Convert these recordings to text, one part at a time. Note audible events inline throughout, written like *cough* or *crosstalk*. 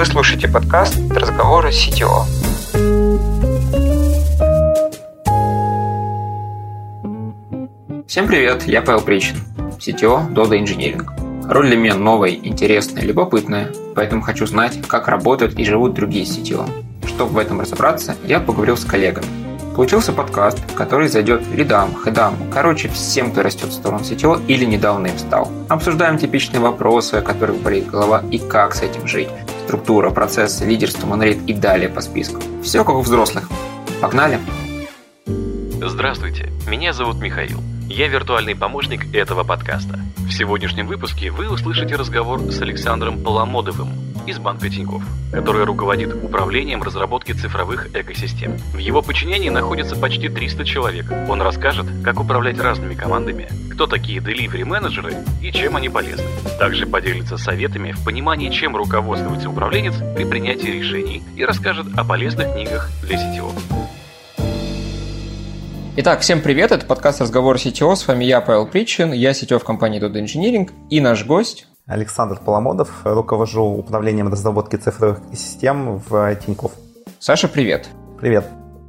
Вы слушаете подкаст «Разговоры CTO». Всем привет, я Павел Причин, CTO Dodo Engineering. Роль для меня новая, интересная, любопытная, поэтому хочу знать, как работают и живут другие CTO. Чтобы в этом разобраться, я поговорил с коллегами, Получился подкаст, который зайдет лидам, хедам, короче, всем, кто растет в сторону сетевого или недавно им стал. Обсуждаем типичные вопросы, о которых болит голова и как с этим жить. Структура, процессы, лидерство, монолит и далее по списку. Все как у взрослых. Погнали! Здравствуйте, меня зовут Михаил. Я виртуальный помощник этого подкаста. В сегодняшнем выпуске вы услышите разговор с Александром Поломодовым, из банка Тинькофф, который руководит управлением разработки цифровых экосистем. В его подчинении находится почти 300 человек. Он расскажет, как управлять разными командами, кто такие delivery менеджеры и чем они полезны. Также поделится советами в понимании, чем руководствуется управленец при принятии решений и расскажет о полезных книгах для сетевого. Итак, всем привет, это подкаст «Разговор CTO», с вами я, Павел Причин, я CTO в компании Dodo Engineering и наш гость Александр Поломодов, руковожу управлением разработки цифровых систем в Тинькофф. Саша, привет. Привет.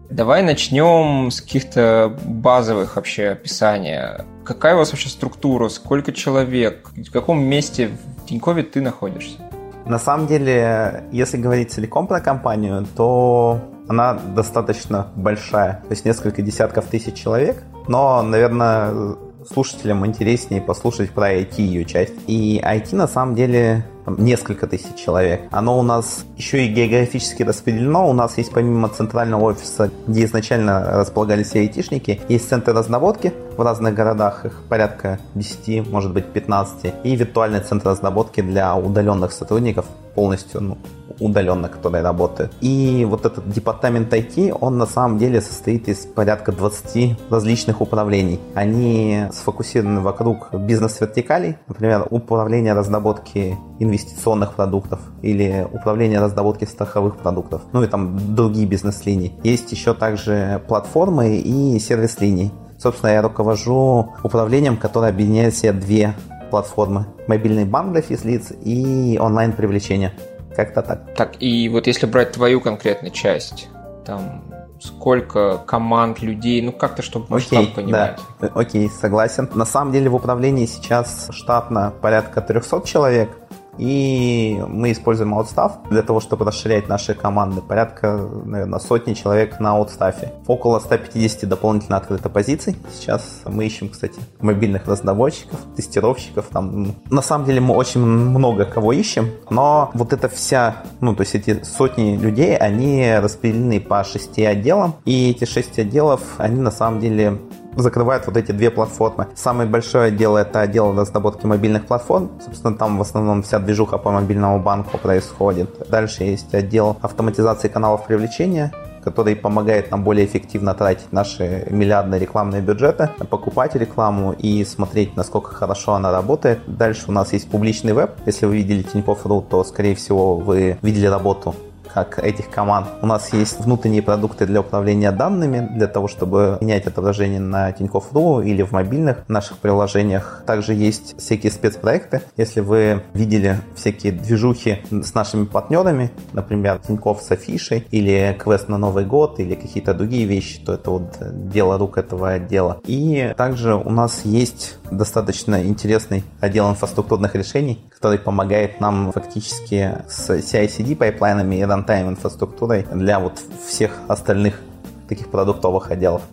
Давай начнем с каких-то базовых вообще описания. Какая у вас вообще структура, сколько человек, в каком месте в Тинькове ты находишься? На самом деле, если говорить целиком про компанию, то она достаточно большая, то есть несколько десятков тысяч человек, но, наверное, слушателям интереснее послушать про IT ее часть. И IT на самом деле несколько тысяч человек. Оно у нас еще и географически распределено. У нас есть помимо центрального офиса, где изначально располагались все айтишники, есть центры разработки в разных городах, их порядка 10, может быть 15, и виртуальный центр разработки для удаленных сотрудников, полностью ну, удаленно, которые работают. И вот этот департамент IT, он на самом деле состоит из порядка 20 различных управлений. Они сфокусированы вокруг бизнес-вертикалей, например, управление разработки инвестиционных продуктов или управление разработки страховых продуктов, ну и там другие бизнес-линии. Есть еще также платформы и сервис-линии. Собственно, я руковожу управлением, которое объединяет все две платформы. Мобильный банк для физлиц и онлайн-привлечение. Как-то так. Так, и вот если брать твою конкретную часть, там сколько команд, людей, ну как-то, чтобы Окей, понимать. Да. Окей, согласен. На самом деле в управлении сейчас штатно порядка 300 человек, и мы используем аутстав для того, чтобы расширять наши команды. Порядка, наверное, сотни человек на аутстафе. Около 150 дополнительно открыто позиций. Сейчас мы ищем, кстати, мобильных разработчиков, тестировщиков. Там, на самом деле мы очень много кого ищем, но вот эта вся, ну, то есть эти сотни людей, они распределены по шести отделам, и эти шесть отделов, они на самом деле закрывает вот эти две платформы. Самый большой отдел это отдел разработки мобильных платформ. Собственно, там в основном вся движуха по мобильному банку происходит. Дальше есть отдел автоматизации каналов привлечения который помогает нам более эффективно тратить наши миллиардные рекламные бюджеты, покупать рекламу и смотреть, насколько хорошо она работает. Дальше у нас есть публичный веб. Если вы видели Тинькофф.ру, то, скорее всего, вы видели работу как этих команд. У нас есть внутренние продукты для управления данными, для того, чтобы менять отображение на Тинькофф.ру или в мобильных наших приложениях. Также есть всякие спецпроекты. Если вы видели всякие движухи с нашими партнерами, например, Тинькофф с афишей или квест на Новый год или какие-то другие вещи, то это вот дело рук этого отдела. И также у нас есть достаточно интересный отдел инфраструктурных решений, который помогает нам фактически с CI/CD pipeline ами и runtime инфраструктурой для вот всех остальных таких продуктовых отделов.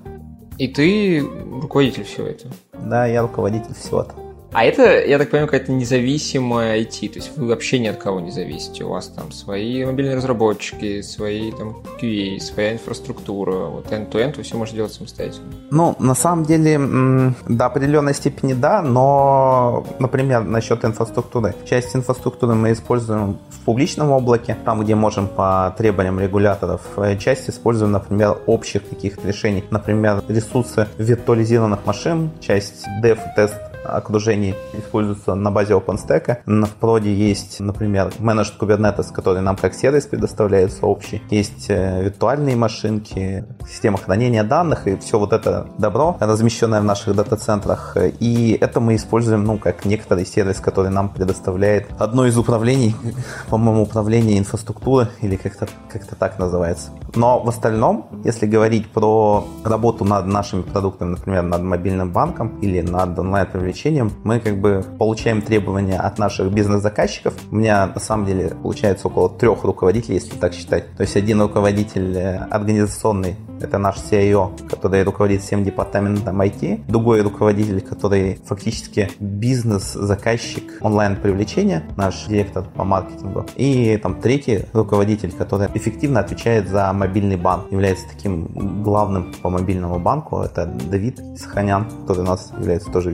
И ты руководитель всего этого? Да, я руководитель всего этого. А это, я так понимаю, какая-то независимая IT, то есть вы вообще ни от кого не зависите. У вас там свои мобильные разработчики, свои там QA, своя инфраструктура, вот end-to-end вы все можете делать самостоятельно. Ну, на самом деле, до определенной степени да, но, например, насчет инфраструктуры. Часть инфраструктуры мы используем в публичном облаке, там, где можем по требованиям регуляторов. Э, часть используем, например, общих каких-то решений. Например, ресурсы виртуализированных машин, часть dev тест окружений используются на базе OpenStack. В проде есть, например, Managed Kubernetes, который нам как сервис предоставляется общий. Есть э, виртуальные машинки, система хранения данных и все вот это добро, размещенное в наших дата-центрах. И это мы используем, ну, как некоторый сервис, который нам предоставляет одно из управлений, *laughs* по-моему, управление инфраструктуры или как-то как так называется. Но в остальном, если говорить про работу над нашими продуктами, например, над мобильным банком или над онлайн-привлечением, мы как бы получаем требования от наших бизнес-заказчиков. У меня на самом деле получается около трех руководителей, если так считать. То есть один руководитель э, организационный это наш CIO, который руководит всем департаментом IT. Другой руководитель, который фактически бизнес-заказчик онлайн-привлечения, наш директор по маркетингу. И там третий руководитель, который эффективно отвечает за мобильный банк, является таким главным по мобильному банку. Это Давид Исханян, который у нас является тоже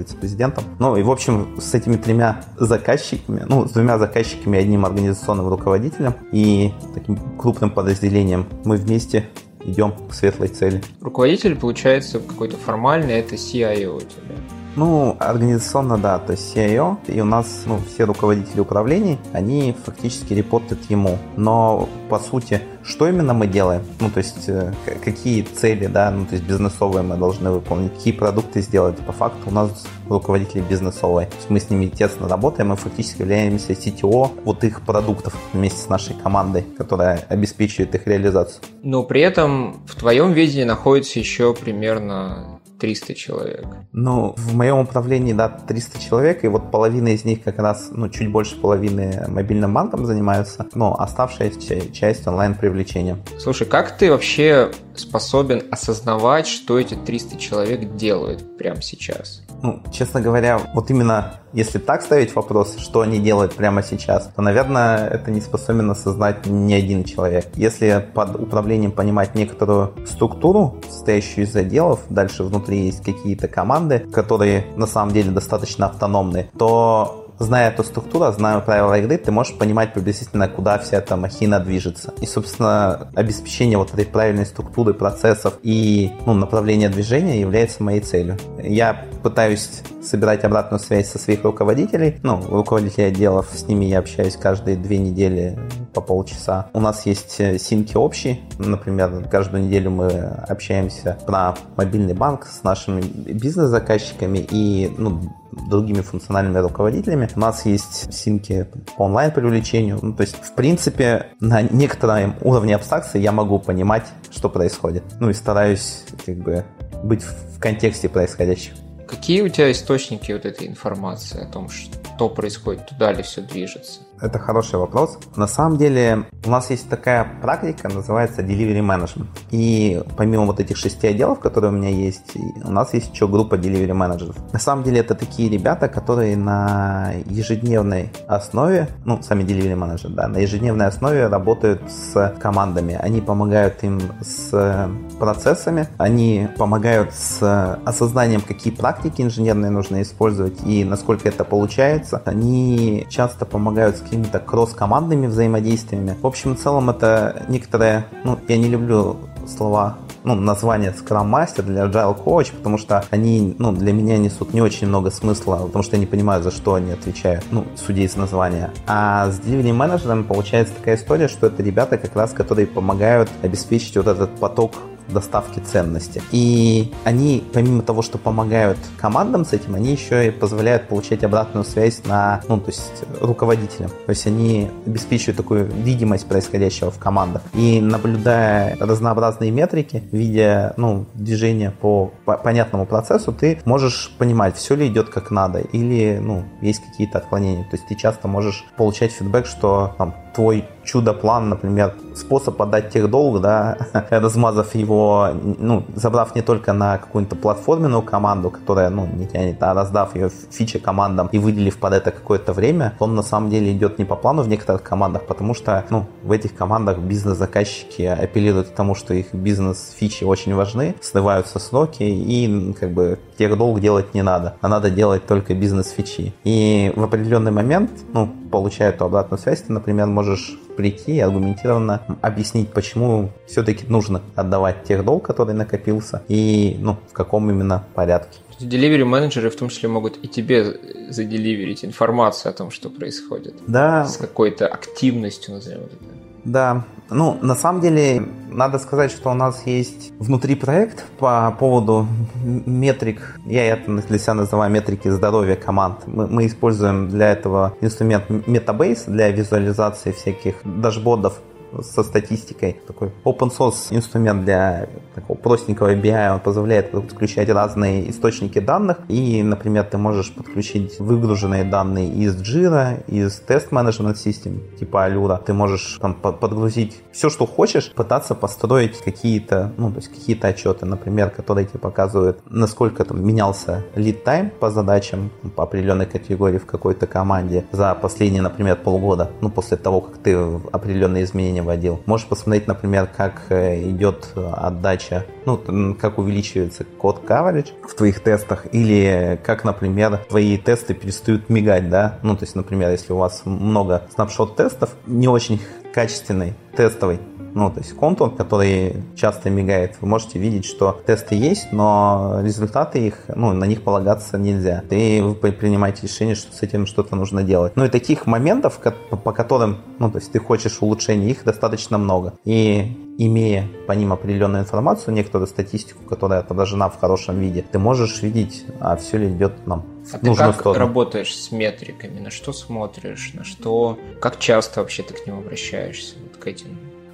вице-президентом. Ну и в общем с этими тремя заказчиками, ну с двумя заказчиками одним организационным руководителем и таким крупным подразделением мы вместе идем к светлой цели. Руководитель, получается, какой-то формальный, это CIO у тебя. Ну, организационно, да, то есть CIO, и у нас, ну, все руководители управлений, они фактически репортят ему. Но, по сути, что именно мы делаем? Ну, то есть, э, какие цели, да, ну, то есть, бизнесовые мы должны выполнить, какие продукты сделать. По факту у нас руководители бизнесовые. То есть, мы с ними тесно работаем, мы фактически являемся CTO вот их продуктов вместе с нашей командой, которая обеспечивает их реализацию. Но при этом в твоем видении находится еще примерно 300 человек. Ну, в моем управлении, да, 300 человек, и вот половина из них как раз, ну, чуть больше половины мобильным банком занимаются, но оставшаяся часть онлайн-привлечением. Слушай, как ты вообще способен осознавать, что эти 300 человек делают прямо сейчас? Ну, честно говоря, вот именно если так ставить вопрос, что они делают прямо сейчас, то, наверное, это не способен осознать ни один человек. Если под управлением понимать некоторую структуру, состоящую из отделов, дальше внутри есть какие-то команды, которые на самом деле достаточно автономны, то зная эту структуру, зная правила игры, ты можешь понимать приблизительно, куда вся эта махина движется. И, собственно, обеспечение вот этой правильной структуры процессов и ну, направления движения является моей целью. Я пытаюсь собирать обратную связь со своих руководителей, ну, руководителей отделов, с ними я общаюсь каждые две недели по полчаса. У нас есть э, синки общие, например, каждую неделю мы общаемся про мобильный банк с нашими бизнес-заказчиками и ну, другими функциональными руководителями. У нас есть синки по онлайн-привлечению. Ну, то есть, в принципе, на некотором уровне абстракции я могу понимать, что происходит. Ну и стараюсь как бы быть в контексте происходящего. Какие у тебя источники вот этой информации о том, что происходит, туда ли все движется? Это хороший вопрос. На самом деле у нас есть такая практика, называется Delivery Management. И помимо вот этих шести отделов, которые у меня есть, у нас есть еще группа Delivery менеджеров. На самом деле это такие ребята, которые на ежедневной основе, ну, сами Delivery менеджеры, да, на ежедневной основе работают с командами. Они помогают им с процессами, они помогают с осознанием, какие практики инженерные нужно использовать и насколько это получается. Они часто помогают с какими-то кросс-командными взаимодействиями. В общем и целом это некоторые, ну, я не люблю слова ну, название Scrum Master для Agile Coach, потому что они, ну, для меня несут не очень много смысла, потому что я не понимаю, за что они отвечают, ну, судя из названия. А с Delivery менеджером получается такая история, что это ребята как раз, которые помогают обеспечить вот этот поток доставки ценности. И они, помимо того, что помогают командам с этим, они еще и позволяют получать обратную связь на, ну, то есть руководителям. То есть они обеспечивают такую видимость происходящего в командах. И наблюдая разнообразные метрики, видя, ну, движение по понятному процессу, ты можешь понимать, все ли идет как надо, или, ну, есть какие-то отклонения. То есть ты часто можешь получать фидбэк, что там твой чудо-план, например, способ отдать техдолг, да, *laughs* размазав его, ну, забрав не только на какую-то платформенную команду, которая, ну, не тянет, а раздав ее фичи командам и выделив под это какое-то время, он на самом деле идет не по плану в некоторых командах, потому что, ну, в этих командах бизнес-заказчики апеллируют к тому, что их бизнес-фичи очень важны, срываются сроки и, как бы, техдолг делать не надо, а надо делать только бизнес-фичи. И в определенный момент, ну, получая эту обратную связь, ты, например, можешь прийти и аргументированно объяснить, почему все-таки нужно отдавать тех долг, который накопился, и ну, в каком именно порядке. Delivery менеджеры в том числе могут и тебе заделиверить информацию о том, что происходит. Да. С какой-то активностью, назовем это. Да, ну, на самом деле, надо сказать, что у нас есть внутри проект по поводу метрик, я это для себя называю метрики здоровья команд. Мы, мы используем для этого инструмент Metabase для визуализации всяких дашбордов со статистикой. Такой open source инструмент для такого простенького BI, он позволяет подключать разные источники данных. И, например, ты можешь подключить выгруженные данные из Jira, из Test Management System, типа Allure. Ты можешь там подгрузить все, что хочешь, пытаться построить какие-то, ну, то есть какие-то отчеты, например, которые тебе показывают, насколько там менялся lead time по задачам, по определенной категории в какой-то команде за последние, например, полгода, ну, после того, как ты определенные изменения вводил. Можешь посмотреть, например, как э, идет отдача, ну, как увеличивается код coverage в твоих тестах, или как, например, твои тесты перестают мигать, да, ну, то есть, например, если у вас много снапшот тестов, не очень качественный тестовый ну, то есть контур, который часто мигает, вы можете видеть, что тесты есть, но результаты их, ну, на них полагаться нельзя. И вы принимаете решение, что с этим что-то нужно делать. Ну и таких моментов, по которым, ну, то есть ты хочешь улучшения, их достаточно много. И имея по ним определенную информацию, некоторую статистику, которая отображена в хорошем виде, ты можешь видеть, а все ли идет нам а ты как сторону. работаешь с метриками? На что смотришь? На что? Как часто вообще ты к ним обращаешься? Вот к этим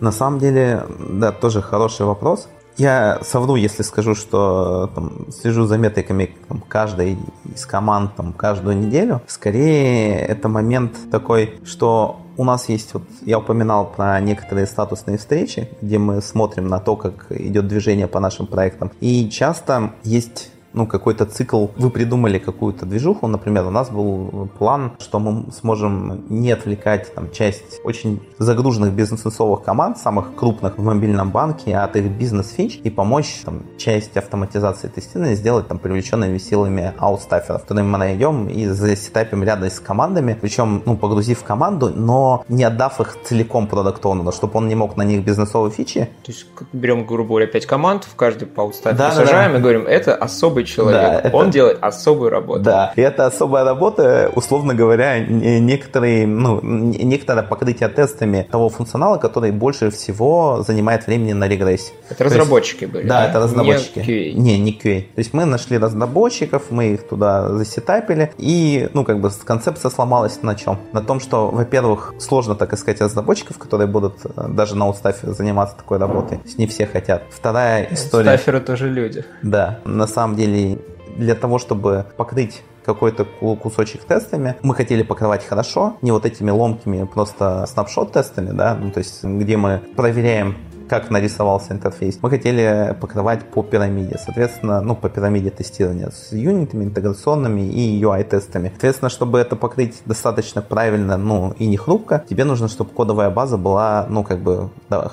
на самом деле, да, тоже хороший вопрос. Я совру, если скажу, что там, слежу за метриками там, каждой из команд там, каждую неделю. Скорее, это момент такой, что у нас есть, вот я упоминал про некоторые статусные встречи, где мы смотрим на то, как идет движение по нашим проектам. И часто есть ну, какой-то цикл, вы придумали какую-то движуху, например, у нас был план, что мы сможем не отвлекать там часть очень загруженных бизнесовых команд, самых крупных в мобильном банке, от их бизнес-фич и помочь там часть автоматизации тестирования сделать там привлеченными силами аутстаферов, которые мы найдем и засетапим рядом с командами, причем, ну, погрузив команду, но не отдав их целиком продукт чтобы он не мог на них бизнесовые фичи. То есть берем, грубо говоря, 5 команд, в каждый по аутстаферу да, сажаем да, да. и говорим, это особый особый человек. Да, это... Он делает особую работу. Да, и эта особая работа, условно говоря, некоторые, ну, некоторое покрытие тестами того функционала, который больше всего занимает времени на регрессии. Это разработчики есть, были? Да, да, это разработчики. Не QA. Не, не QA. То есть мы нашли разработчиков, мы их туда засетапили, и, ну, как бы концепция сломалась на чем? На том, что, во-первых, сложно так искать разработчиков, которые будут э, даже на устафе заниматься такой работой. То есть не все хотят. Вторая история... Стаферы тоже люди. Да, на самом деле деле для того, чтобы покрыть какой-то кусочек тестами. Мы хотели покрывать хорошо, не вот этими ломкими просто снапшот тестами, да, ну, то есть где мы проверяем как нарисовался интерфейс. Мы хотели покрывать по пирамиде, соответственно, ну, по пирамиде тестирования с юнитами, интеграционными и UI-тестами. Соответственно, чтобы это покрыть достаточно правильно, ну, и не хрупко, тебе нужно, чтобы кодовая база была, ну, как бы,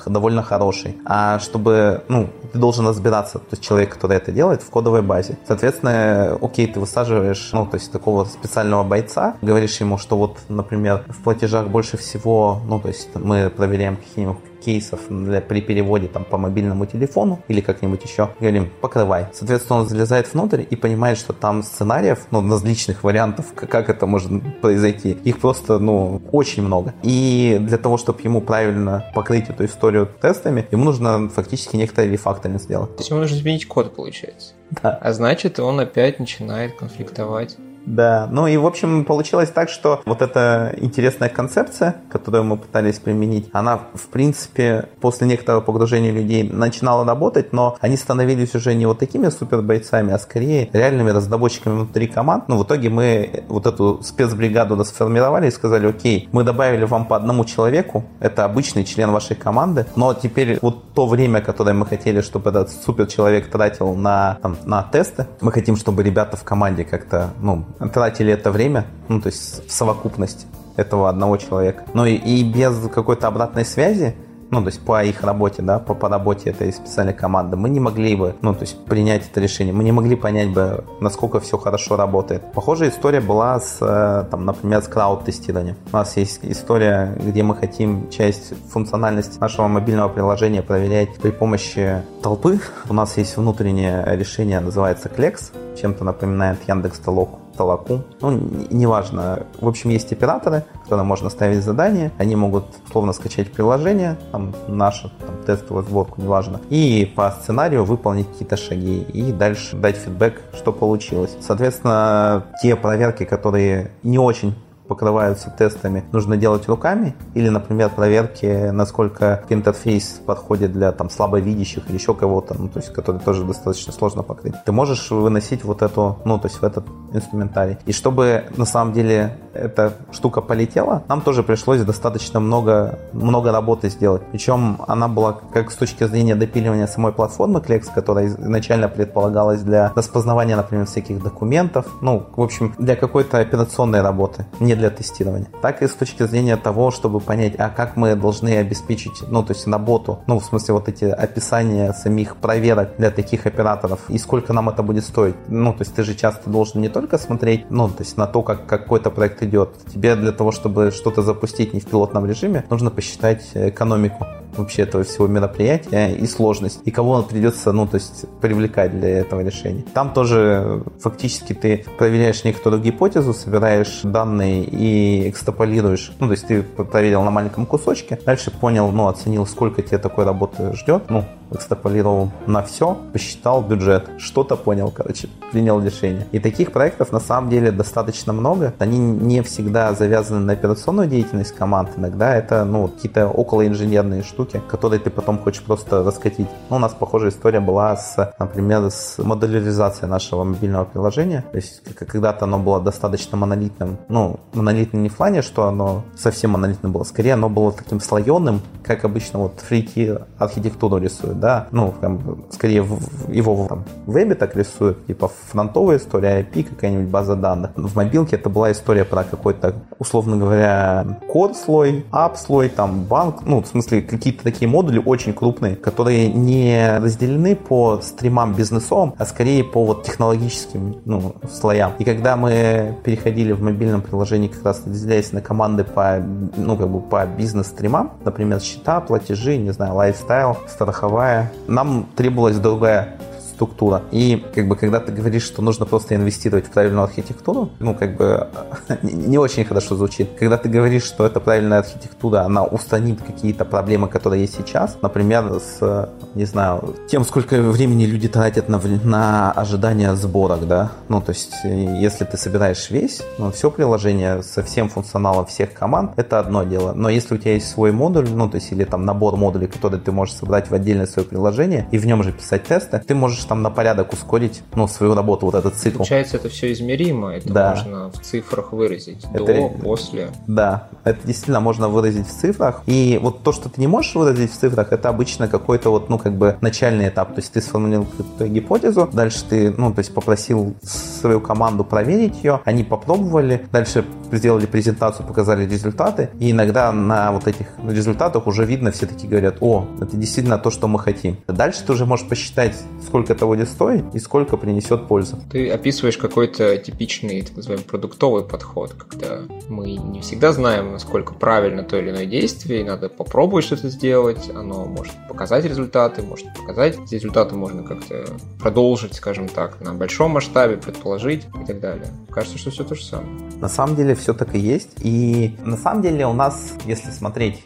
довольно хорошей. А чтобы, ну, ты должен разбираться, то есть человек, который это делает, в кодовой базе. Соответственно, окей, ты высаживаешь, ну, то есть такого специального бойца, говоришь ему, что вот, например, в платежах больше всего, ну, то есть мы проверяем какие-нибудь кейсов для, при переводе там, по мобильному телефону или как-нибудь еще, говорим, покрывай. Соответственно, он залезает внутрь и понимает, что там сценариев, ну, различных вариантов, как это может произойти. Их просто, ну, очень много. И для того, чтобы ему правильно покрыть эту историю тестами, ему нужно фактически некоторые рефакторинг сделать. То есть ему нужно изменить код, получается. Да. А значит, он опять начинает конфликтовать да, ну и в общем получилось так, что вот эта интересная концепция, которую мы пытались применить, она в принципе после некоторого погружения людей начинала работать, но они становились уже не вот такими супер бойцами, а скорее реальными разработчиками внутри команд. Ну в итоге мы вот эту спецбригаду сформировали и сказали, окей, мы добавили вам по одному человеку, это обычный член вашей команды, но теперь вот то время, которое мы хотели, чтобы этот супер человек тратил на, там, на тесты, мы хотим, чтобы ребята в команде как-то, ну, тратили это время, ну, то есть в совокупность этого одного человека. Но и, и без какой-то обратной связи ну, то есть по их работе, да, по, по работе этой специальной команды, мы не могли бы, ну, то есть принять это решение, мы не могли понять бы, насколько все хорошо работает. Похожая история была с, э, там, например, с крауд-тестированием. У нас есть история, где мы хотим часть функциональности нашего мобильного приложения проверять при помощи толпы. У нас есть внутреннее решение, называется Klex, чем-то напоминает Яндекс Толоку. Толоку. Ну, неважно. В общем, есть операторы, которым можно ставить задания. Они могут условно скачать приложение, там, наше, там, тестовую сборку, неважно, и по сценарию выполнить какие-то шаги и дальше дать фидбэк, что получилось. Соответственно, те проверки, которые не очень покрываются тестами, нужно делать руками, или, например, проверки, насколько интерфейс подходит для там слабовидящих или еще кого-то, ну, то есть, который тоже достаточно сложно покрыть. Ты можешь выносить вот эту, ну, то есть, в этот инструментарий. И чтобы на самом деле эта штука полетела, нам тоже пришлось достаточно много, много работы сделать. Причем она была как с точки зрения допиливания самой платформы Klex, которая изначально предполагалась для распознавания, например, всяких документов, ну, в общем, для какой-то операционной работы, не для тестирования. Так и с точки зрения того, чтобы понять, а как мы должны обеспечить, ну, то есть на боту, ну, в смысле вот эти описания самих проверок для таких операторов, и сколько нам это будет стоить. Ну, то есть ты же часто должен не только смотреть, ну, то есть на то, как какой-то проект идет. Тебе для того, чтобы что-то запустить не в пилотном режиме, нужно посчитать экономику вообще этого всего мероприятия и сложность, и кого придется, ну, то есть привлекать для этого решения. Там тоже фактически ты проверяешь некоторую гипотезу, собираешь данные и экстраполируешь. Ну, то есть ты проверил на маленьком кусочке, дальше понял, ну, оценил, сколько тебе такой работы ждет, ну, экстраполировал на все, посчитал бюджет, что-то понял, короче, принял решение. И таких проектов на самом деле достаточно много. Они не всегда завязаны на операционную деятельность команд. Иногда это ну, какие-то околоинженерные штуки, которые ты потом хочешь просто раскатить. Ну, у нас похожая история была с, например, с модуляризацией нашего мобильного приложения. То есть когда-то оно было достаточно монолитным. Ну, монолитным не в плане, что оно совсем монолитным было. Скорее, оно было таким слоеным, как обычно вот фрики архитектуру рисуют да, ну, там, скорее его там, в вебе так рисуют, типа фронтовая история, IP, какая-нибудь база данных. В мобилке это была история про какой-то, условно говоря, код слой, ап слой, там, банк, ну, в смысле, какие-то такие модули очень крупные, которые не разделены по стримам бизнесовым, а скорее по вот технологическим, ну, слоям. И когда мы переходили в мобильном приложении, как раз разделяясь на команды по, ну, как бы по бизнес-стримам, например, счета, платежи, не знаю, лайфстайл, страховая другая, нам требовалась другая структура. И как бы когда ты говоришь, что нужно просто инвестировать в правильную архитектуру, ну как бы *laughs* не очень хорошо звучит. Когда ты говоришь, что эта правильная архитектура, она устранит какие-то проблемы, которые есть сейчас, например, с, не знаю, тем, сколько времени люди тратят на, на ожидание сборок, да, ну то есть если ты собираешь весь, ну, все приложение со всем функционалом всех команд, это одно дело. Но если у тебя есть свой модуль, ну то есть или там набор модулей, который ты можешь собрать в отдельное свое приложение и в нем же писать тесты, ты можешь там на порядок ускорить ну, свою работу, вот этот цикл. Получается, это все измеримо, это да. можно в цифрах выразить. Это, До, после. Да, это действительно можно выразить в цифрах. И вот то, что ты не можешь выразить в цифрах, это обычно какой-то вот, ну, как бы начальный этап. То есть ты сформулировал какую-то гипотезу, дальше ты, ну, то есть попросил свою команду проверить ее, они попробовали, дальше сделали презентацию, показали результаты, и иногда на вот этих результатах уже видно, все таки говорят, о, это действительно то, что мы хотим. Дальше ты уже можешь посчитать, сколько это будет стоить и сколько принесет пользу. Ты описываешь какой-то типичный, так называемый, продуктовый подход, когда мы не всегда знаем, насколько правильно то или иное действие, и надо попробовать что-то сделать, оно может показать результаты, может показать, результаты можно как-то продолжить, скажем так, на большом масштабе, предположить и так далее. Кажется, что все то же самое. На самом деле все так и есть, и на самом деле у нас, если смотреть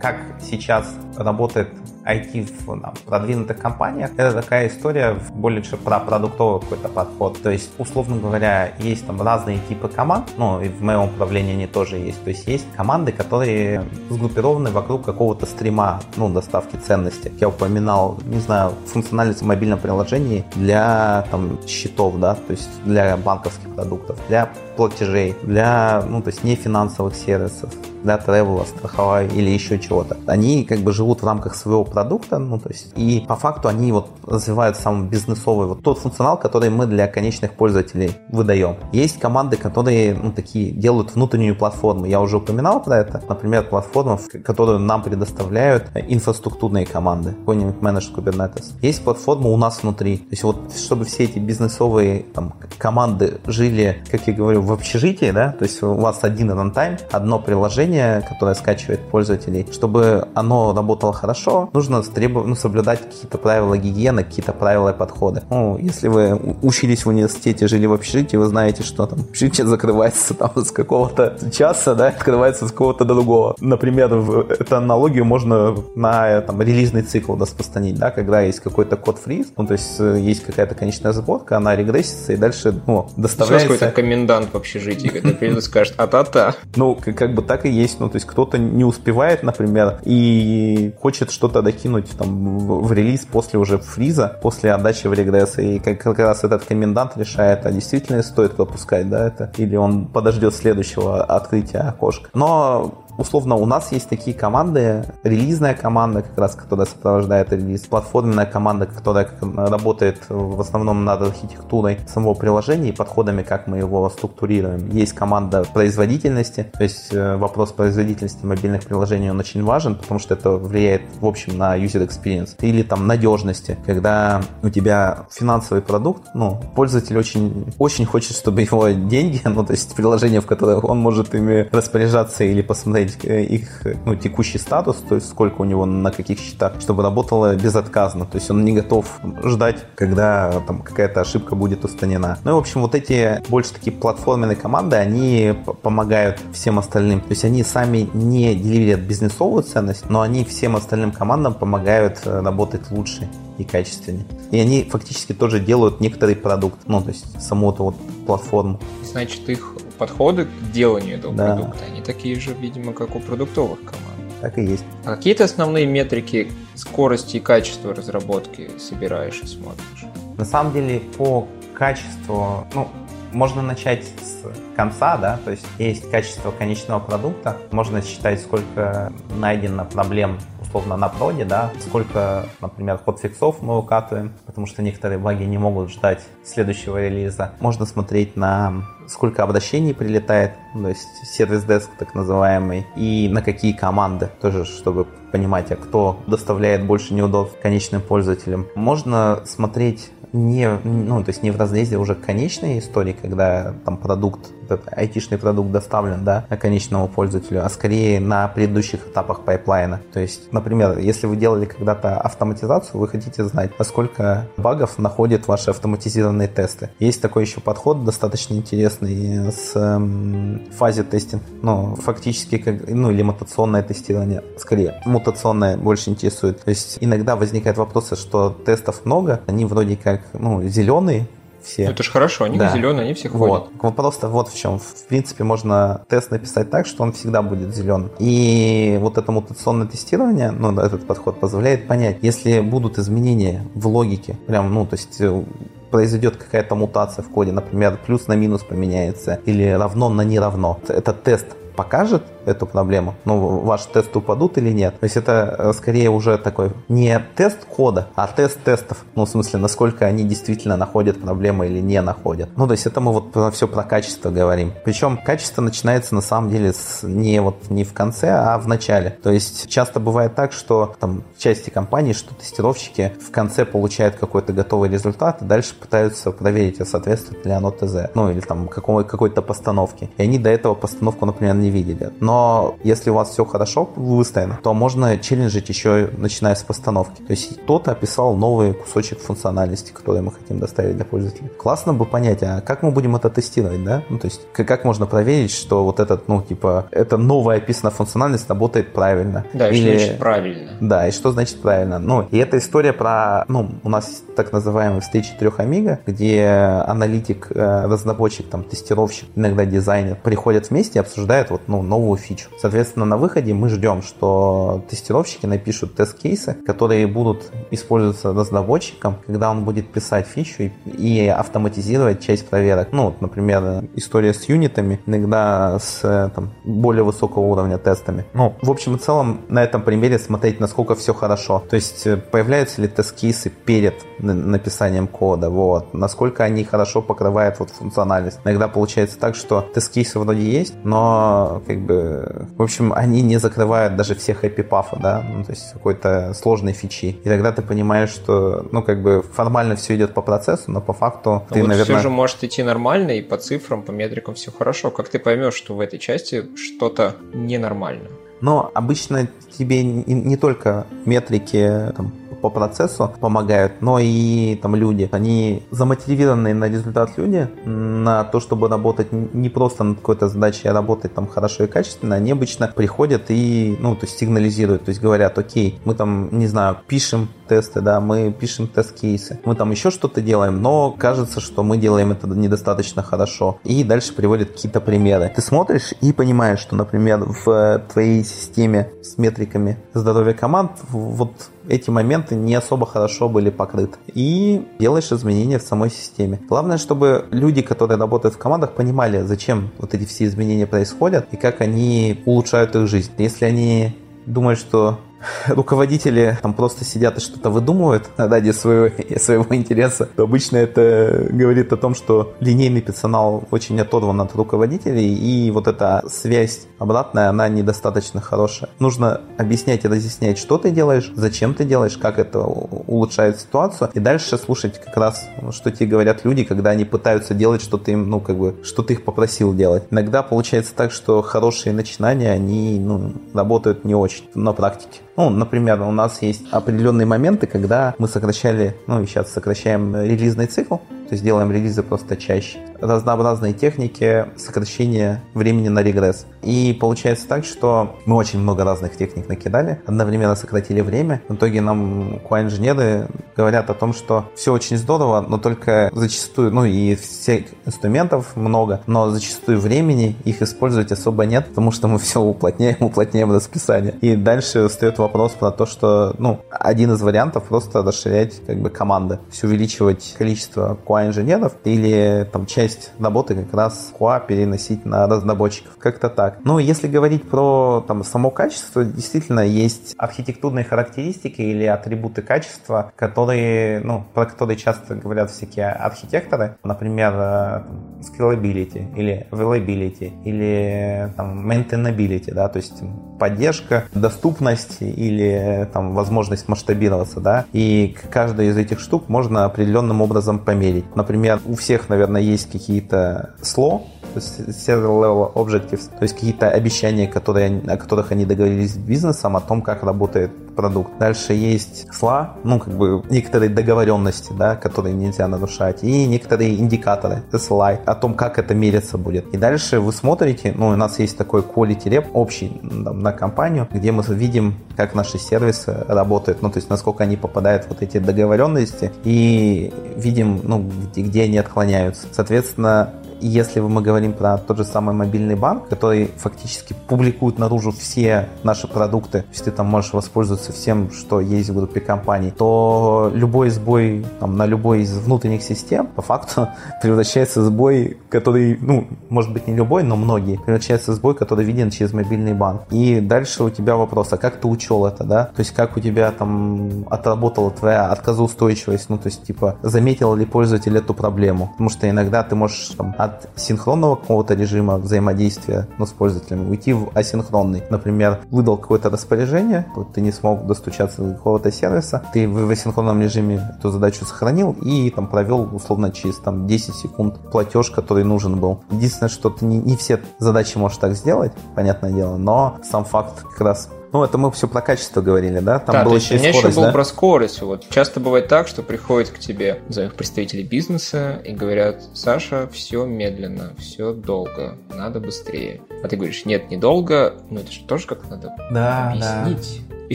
как сейчас работает IT в там, продвинутых компаниях, это такая история больше про продуктовый какой-то подход. То есть, условно говоря, есть там разные типы команд, ну и в моем управлении они тоже есть. То есть есть команды, которые сгруппированы вокруг какого-то стрима, ну, доставки ценности. Я упоминал, не знаю, функциональность в мобильном приложении для там счетов, да, то есть для банковских продуктов, для платежей, для, ну, то есть не финансовых сервисов, для тревела, страховой или еще чего-то. Они как бы живут в рамках своего продукта, ну, то есть, и по факту они вот развивают сам бизнесовый, вот тот функционал, который мы для конечных пользователей выдаем. Есть команды, которые, ну, такие, делают внутреннюю платформу. Я уже упоминал про это. Например, платформа, которую нам предоставляют инфраструктурные команды, какой-нибудь менедж Kubernetes. Есть платформа у нас внутри. То есть вот, чтобы все эти бизнесовые там, команды жили, как я говорю, в общежитии, да, то есть у вас один рантайм, одно приложение, которое скачивает пользователей, чтобы оно работало хорошо, нужно нужно требов... ну, соблюдать какие-то правила гигиены, какие-то правила подхода. Ну, если вы учились в университете, жили в общежитии, вы знаете, что там общежитие *laughs* закрывается там с какого-то часа, да, открывается с какого-то другого. Например, эту аналогию можно на там, релизный цикл распространить, да, когда есть какой-то код фриз, ну, то есть э, есть какая-то конечная сборка, она регрессится и дальше, ну, доставляется... Сейчас какой-то комендант в общежитии, когда *laughs* придет и скажет, а-та-та. Ну, как бы так и есть, ну, то есть кто-то не успевает, например, и хочет что-то докинуть там в, в релиз после уже фриза, после отдачи в регресс, и как, как раз этот комендант решает, а действительно стоит пропускать, да, это, или он подождет следующего открытия окошка. Но условно, у нас есть такие команды, релизная команда, как раз, которая сопровождает релиз, платформенная команда, которая работает в основном над архитектурой самого приложения и подходами, как мы его структурируем. Есть команда производительности, то есть э, вопрос производительности мобильных приложений, он очень важен, потому что это влияет, в общем, на user experience. Или там надежности, когда у тебя финансовый продукт, ну, пользователь очень, очень хочет, чтобы его *laughs* деньги, ну, то есть приложение, в которых он может ими распоряжаться или посмотреть посмотреть э, их ну, текущий статус, то есть сколько у него на каких счетах, чтобы работало безотказно. То есть он не готов ждать, когда там какая-то ошибка будет устранена. Ну и, в общем, вот эти больше такие платформенные команды, они помогают всем остальным. То есть они сами не деливерят бизнесовую ценность, но они всем остальным командам помогают э, работать лучше и качественнее. И они фактически тоже делают некоторый продукт, ну, то есть саму эту вот платформу. Значит, их подходы к деланию этого да. продукта, они такие же, видимо, как у продуктовых команд. Так и есть. А какие-то основные метрики скорости и качества разработки собираешь и смотришь? На самом деле, по качеству, ну, можно начать с конца, да, то есть есть качество конечного продукта, можно считать, сколько найдено проблем условно на проде, да, сколько, например, hotfix ов мы укатываем, потому что некоторые баги не могут ждать следующего релиза. Можно смотреть на сколько обращений прилетает, то есть service desk так называемый, и на какие команды, тоже чтобы понимать, а кто доставляет больше неудобств конечным пользователям. Можно смотреть не, ну, то есть не в разрезе уже конечной истории, когда там продукт, этот айтишный продукт доставлен, да, конечному пользователю, а скорее на предыдущих этапах pipeline а. То есть, например, если вы делали когда-то автоматизацию, вы хотите знать, насколько багов находят ваши автоматизированные тесты. Есть такой еще подход достаточно интересный с эм, фазе тестинг, ну, фактически, как, ну, или мутационное тестирование, скорее, мутационное больше интересует. То есть, иногда возникает вопрос, что тестов много, они вроде как ну, зеленые, все. Это же хорошо, они да. зеленые, они вот. ходят. Просто вот в чем. В принципе, можно тест написать так, что он всегда будет зеленым. И вот это мутационное тестирование, ну, этот подход позволяет понять, если будут изменения в логике, прям, ну, то есть э, произойдет какая-то мутация в коде, например, плюс на минус поменяется или равно на не равно. Этот тест покажет эту проблему, ну, ваш тест упадут или нет. То есть это э, скорее уже такой не тест кода, а тест тестов. Ну, в смысле, насколько они действительно находят проблемы или не находят. Ну, то есть это мы вот про, все про качество говорим. Причем качество начинается на самом деле с, не вот не в конце, а в начале. То есть часто бывает так, что там части компании, что тестировщики в конце получают какой-то готовый результат и дальше пытаются проверить, а соответствует ли оно ТЗ. Ну, или там какой- какой-то постановке. И они до этого постановку, например, не видели. Но если у вас все хорошо выставлено, то можно челленджить еще начиная с постановки. То есть кто-то описал новый кусочек функциональности, который мы хотим доставить для пользователя. Классно бы понять, а как мы будем это тестировать, да? Ну, то есть как, как можно проверить, что вот этот, ну, типа, это новая описанная функциональность работает правильно. Да, и Или... что значит правильно. Да, и что значит правильно. Ну, и эта история про, ну, у нас так называемые встречи трех Amiga, где аналитик, э, разработчик, там, тестировщик, иногда дизайнер приходят вместе и обсуждают вот, ну, новую фичу. Соответственно, на выходе мы ждем, что тестировщики напишут тест-кейсы, которые будут использоваться разработчиком, когда он будет писать фичу и, и автоматизировать часть проверок. Ну, вот, например, история с юнитами, иногда с там, более высокого уровня тестами. Ну, в общем и целом, на этом примере смотреть, насколько все хорошо. То есть, э, появляются ли тест-кейсы перед написанием кода, вот, насколько они хорошо покрывают вот функциональность. Иногда получается так, что тест-кейсы вроде есть, но как бы в общем, они не закрывают даже все хэппи-пафа, да, ну, то есть какой-то сложной фичи. И тогда ты понимаешь, что, ну, как бы формально все идет по процессу, но по факту но ты, вот наверное... все же может идти нормально, и по цифрам, по метрикам все хорошо. Как ты поймешь, что в этой части что-то ненормально? Но обычно тебе не только метрики там, по процессу помогают, но и там люди. Они замотивированные на результат люди, на то, чтобы работать не просто над какой-то задачей, а работать там хорошо и качественно, они обычно приходят и, ну, то есть сигнализируют, то есть говорят, окей, мы там, не знаю, пишем тесты, да, мы пишем тест-кейсы, мы там еще что-то делаем, но кажется, что мы делаем это недостаточно хорошо. И дальше приводят какие-то примеры. Ты смотришь и понимаешь, что, например, в твоей системе с метриками здоровья команд вот эти моменты не особо хорошо были покрыты. И делаешь изменения в самой системе. Главное, чтобы люди, которые работают в командах, понимали, зачем вот эти все изменения происходят и как они улучшают их жизнь. Если они думают, что руководители там просто сидят и что-то выдумывают ради своего, *laughs* своего интереса, то обычно это говорит о том, что линейный персонал очень оторван от руководителей, и вот эта связь обратная, она недостаточно хорошая. Нужно объяснять и разъяснять, что ты делаешь, зачем ты делаешь, как это улучшает ситуацию, и дальше слушать как раз, что тебе говорят люди, когда они пытаются делать что ты им, ну, как бы, что ты их попросил делать. Иногда получается так, что хорошие начинания, они, ну, работают не очень на практике. Ну, например, у нас есть определенные моменты, когда мы сокращали, ну сейчас сокращаем релизный цикл, то есть делаем релизы просто чаще. Разнообразные техники сокращения времени на регресс. И получается так, что мы очень много разных техник накидали, одновременно сократили время. В итоге нам QA-инженеры говорят о том, что все очень здорово, но только зачастую, ну и всех инструментов много, но зачастую времени их использовать особо нет, потому что мы все уплотняем, уплотняем расписание. И дальше встает вопрос про то, что, ну, один из вариантов просто расширять как бы команды, все увеличивать количество QA-инженеров или там часть работы как раз QA переносить на разработчиков. Как-то так. Ну, если говорить про там само качество, действительно есть архитектурные характеристики или атрибуты качества, которые, ну, про которые часто говорят всякие архитекторы. Например, э, scalability или availability или там maintainability, да, то есть поддержка, доступность или там возможность масштабироваться, да, и каждую из этих штук можно определенным образом померить. Например, у всех, наверное, есть какие-то сло, то есть Serial Level Objectives, то есть какие-то обещания, которые, о которых они договорились с бизнесом, о том, как работает продукт. Дальше есть SLA, ну, как бы некоторые договоренности, да, которые нельзя нарушать, и некоторые индикаторы SLI о том, как это мериться будет. И дальше вы смотрите, ну, у нас есть такой quality rep общий там, на компанию, где мы видим, как наши сервисы работают, ну, то есть насколько они попадают в вот эти договоренности, и видим, ну, где, где они отклоняются. Соответственно, если мы говорим про тот же самый мобильный банк, который фактически публикует наружу все наши продукты, то есть ты там можешь воспользоваться всем, что есть в группе компаний, то любой сбой там, на любой из внутренних систем по факту *laughs* превращается в сбой, который, ну, может быть не любой, но многие, превращается в сбой, который виден через мобильный банк. И дальше у тебя вопрос, а как ты учел это, да? То есть как у тебя там отработала твоя отказоустойчивость, ну, то есть типа заметил ли пользователь эту проблему? Потому что иногда ты можешь там, от синхронного какого-то режима взаимодействия ну, с пользователем уйти в асинхронный. Например, выдал какое-то распоряжение, вот ты не смог достучаться до какого-то сервиса, ты в асинхронном режиме эту задачу сохранил и там провел условно через там 10 секунд платеж, который нужен был. Единственное, что ты не, не все задачи можешь так сделать, понятное дело, но сам факт как раз ну, это мы все про качество говорили, да? Там да, было еще у меня скорость, еще было да? про скорость. Вот. Часто бывает так, что приходят к тебе назовем, представители бизнеса и говорят, Саша, все медленно, все долго, надо быстрее. А ты говоришь, нет, не долго, ну это же тоже как надо да, объяснить. Да. И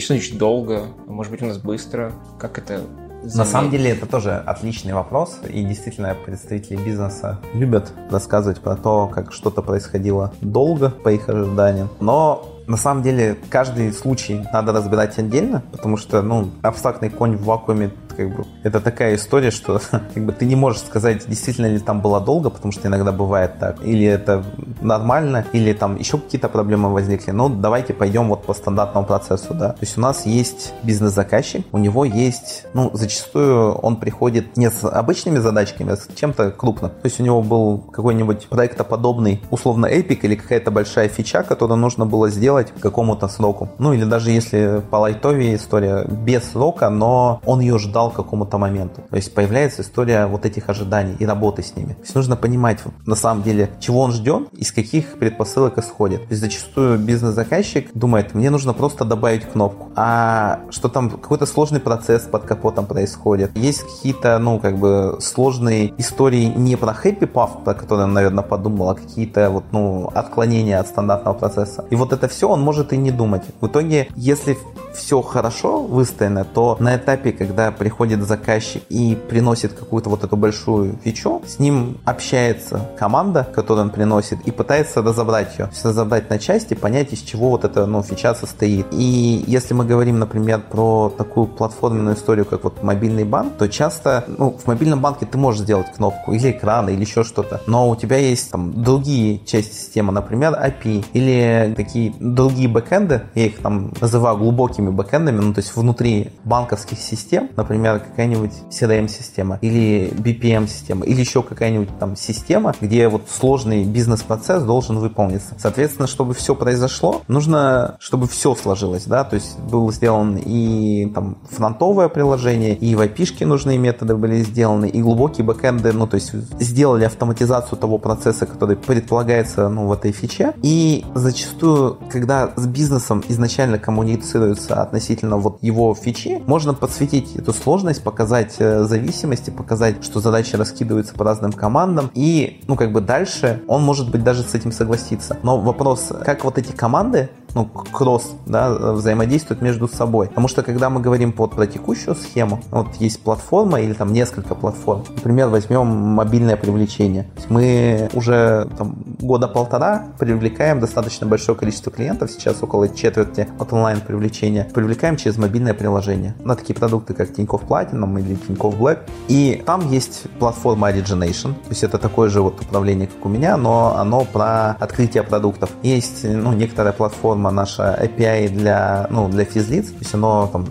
что значит долго? Может быть, у нас быстро? Как это Заметить. На самом деле это тоже отличный вопрос, и действительно представители бизнеса любят рассказывать про то, как что-то происходило долго по их ожиданиям, но на самом деле, каждый случай надо разбирать отдельно, потому что, ну, абстрактный конь в вакууме как бы это такая история, что *laughs* как бы ты не можешь сказать, действительно ли там было долго, потому что иногда бывает так, или это нормально, или там еще какие-то проблемы возникли. Ну, давайте пойдем вот по стандартному процессу, да. То есть у нас есть бизнес-заказчик, у него есть, ну, зачастую он приходит не с обычными задачками, а с чем-то крупным. То есть у него был какой-нибудь проектоподобный, условно, эпик или какая-то большая фича, которую нужно было сделать сделать к какому-то сроку. Ну или даже если по лайтове история без срока, но он ее ждал к какому-то моменту. То есть появляется история вот этих ожиданий и работы с ними. То есть нужно понимать на самом деле, чего он ждет, из каких предпосылок исходит. То есть зачастую бизнес-заказчик думает, мне нужно просто добавить кнопку. А что там какой-то сложный процесс под капотом происходит. Есть какие-то, ну, как бы сложные истории не про happy path, про который он, наверное, подумал, а какие-то вот, ну, отклонения от стандартного процесса. И вот это все он может и не думать. В итоге, если все хорошо выстроено, то на этапе, когда приходит заказчик и приносит какую-то вот эту большую фичу, с ним общается команда, которую он приносит, и пытается разобрать ее. разобрать на части, понять, из чего вот эта ну, фича состоит. И если мы говорим, например, про такую платформенную историю, как вот мобильный банк, то часто ну, в мобильном банке ты можешь сделать кнопку или экран, или еще что-то, но у тебя есть там другие части системы, например, API или такие другие бэкэнды, я их там называю глубокими бэкэндами, ну то есть внутри банковских систем, например, какая-нибудь CRM-система или BPM-система или еще какая-нибудь там система, где вот сложный бизнес-процесс должен выполниться. Соответственно, чтобы все произошло, нужно, чтобы все сложилось, да, то есть был сделан и там фронтовое приложение, и в IP нужные методы были сделаны, и глубокие бэкэнды, ну то есть сделали автоматизацию того процесса, который предполагается ну, в этой фиче. И зачастую, когда с бизнесом изначально коммуницируется относительно вот его фичи, можно подсветить эту сложность, показать э, зависимости, показать, что задачи раскидываются по разным командам, и, ну, как бы дальше он может быть даже с этим согласиться. Но вопрос, как вот эти команды ну, кросс, да, взаимодействуют между собой. Потому что, когда мы говорим вот про текущую схему, вот есть платформа или там несколько платформ. Например, возьмем мобильное привлечение. Мы уже там, года полтора привлекаем достаточно большое количество клиентов, сейчас около четверти от онлайн привлечения, привлекаем через мобильное приложение на такие продукты, как Тинькофф Platinum или Тинькофф Black. И там есть платформа Origination, то есть это такое же вот управление, как у меня, но оно про открытие продуктов. Есть ну, некоторая платформа платформа наша API для, ну, для физлиц, то есть оно там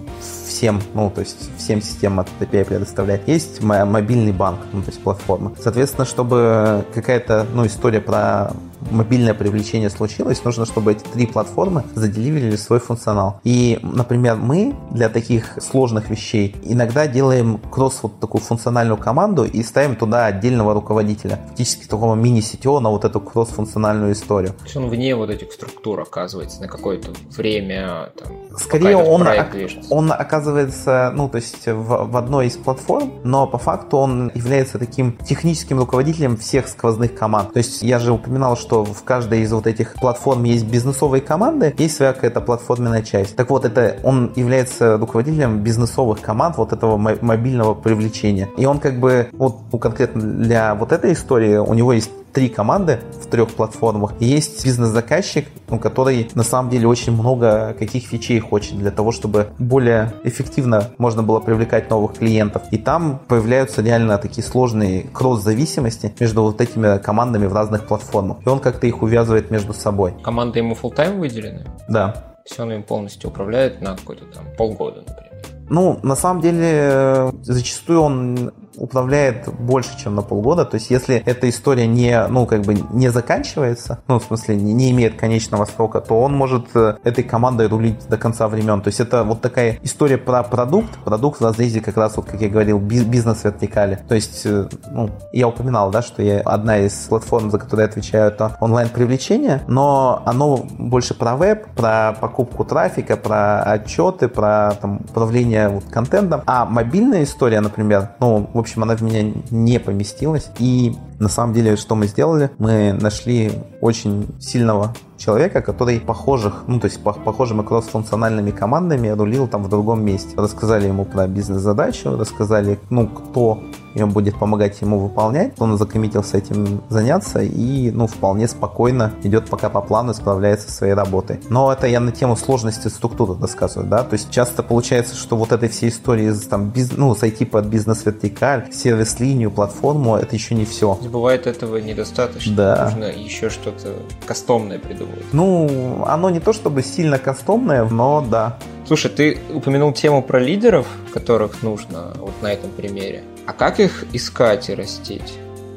всем, ну, то есть всем система API предоставляет. Есть мобильный банк, ну, то есть платформа. Соответственно, чтобы какая-то, ну, история про мобильное привлечение случилось, нужно, чтобы эти три платформы заделивили свой функционал. И, например, мы для таких сложных вещей иногда делаем кросс вот такую функциональную команду и ставим туда отдельного руководителя. Фактически такого мини-сетео на вот эту кросс-функциональную историю. То есть он вне вот этих структур оказывается на какое-то время там, Скорее он, он оказывается, ну, то есть в, в одной из платформ, но по факту он является таким техническим руководителем всех сквозных команд. То есть я же упоминал, что в каждой из вот этих платформ есть бизнесовые команды, есть своя какая-то платформенная часть. Так вот, это он является руководителем бизнесовых команд вот этого мобильного привлечения. И он как бы, вот ну, конкретно для вот этой истории, у него есть три команды в трех платформах. И есть бизнес-заказчик, ну, который на самом деле очень много каких фичей хочет для того, чтобы более эффективно можно было привлекать новых клиентов. И там появляются реально такие сложные кросс-зависимости между вот этими командами в разных платформах. И он как-то их увязывает между собой. Команды ему full time выделены? Да. Все он им полностью управляет на какой-то там полгода, например. Ну, на самом деле, зачастую он управляет больше, чем на полгода. То есть, если эта история не, ну, как бы не заканчивается, ну, в смысле, не, не имеет конечного срока, то он может э, этой командой рулить до конца времен. То есть, это вот такая история про продукт, продукт в разрезе как раз, вот, как я говорил, бизнес-вертикали. То есть, э, ну, я упоминал, да, что я одна из платформ, за которую я отвечаю, это онлайн-привлечение, но оно больше про веб, про покупку трафика, про отчеты, про там, управление вот, контентом. А мобильная история, например, ну, в общем, она в меня не поместилась. И на самом деле, что мы сделали? Мы нашли очень сильного человека, который похожих, ну, то есть по похожими кросс-функциональными командами рулил там в другом месте. Рассказали ему про бизнес-задачу, рассказали, ну, кто и он будет помогать ему выполнять. Он закоммитился этим заняться и, ну, вполне спокойно идет пока по плану справляется со своей работой. Но это я на тему сложности структуры рассказываю, да, то есть часто получается, что вот этой всей истории там, биз, ну, сойти под бизнес-вертикаль, сервис-линию, платформу, это еще не все. Бывает этого недостаточно. Да. Нужно еще что-то кастомное придумать. Ну, оно не то чтобы сильно кастомное, но да. Слушай, ты упомянул тему про лидеров, которых нужно вот на этом примере. А как их искать и растить?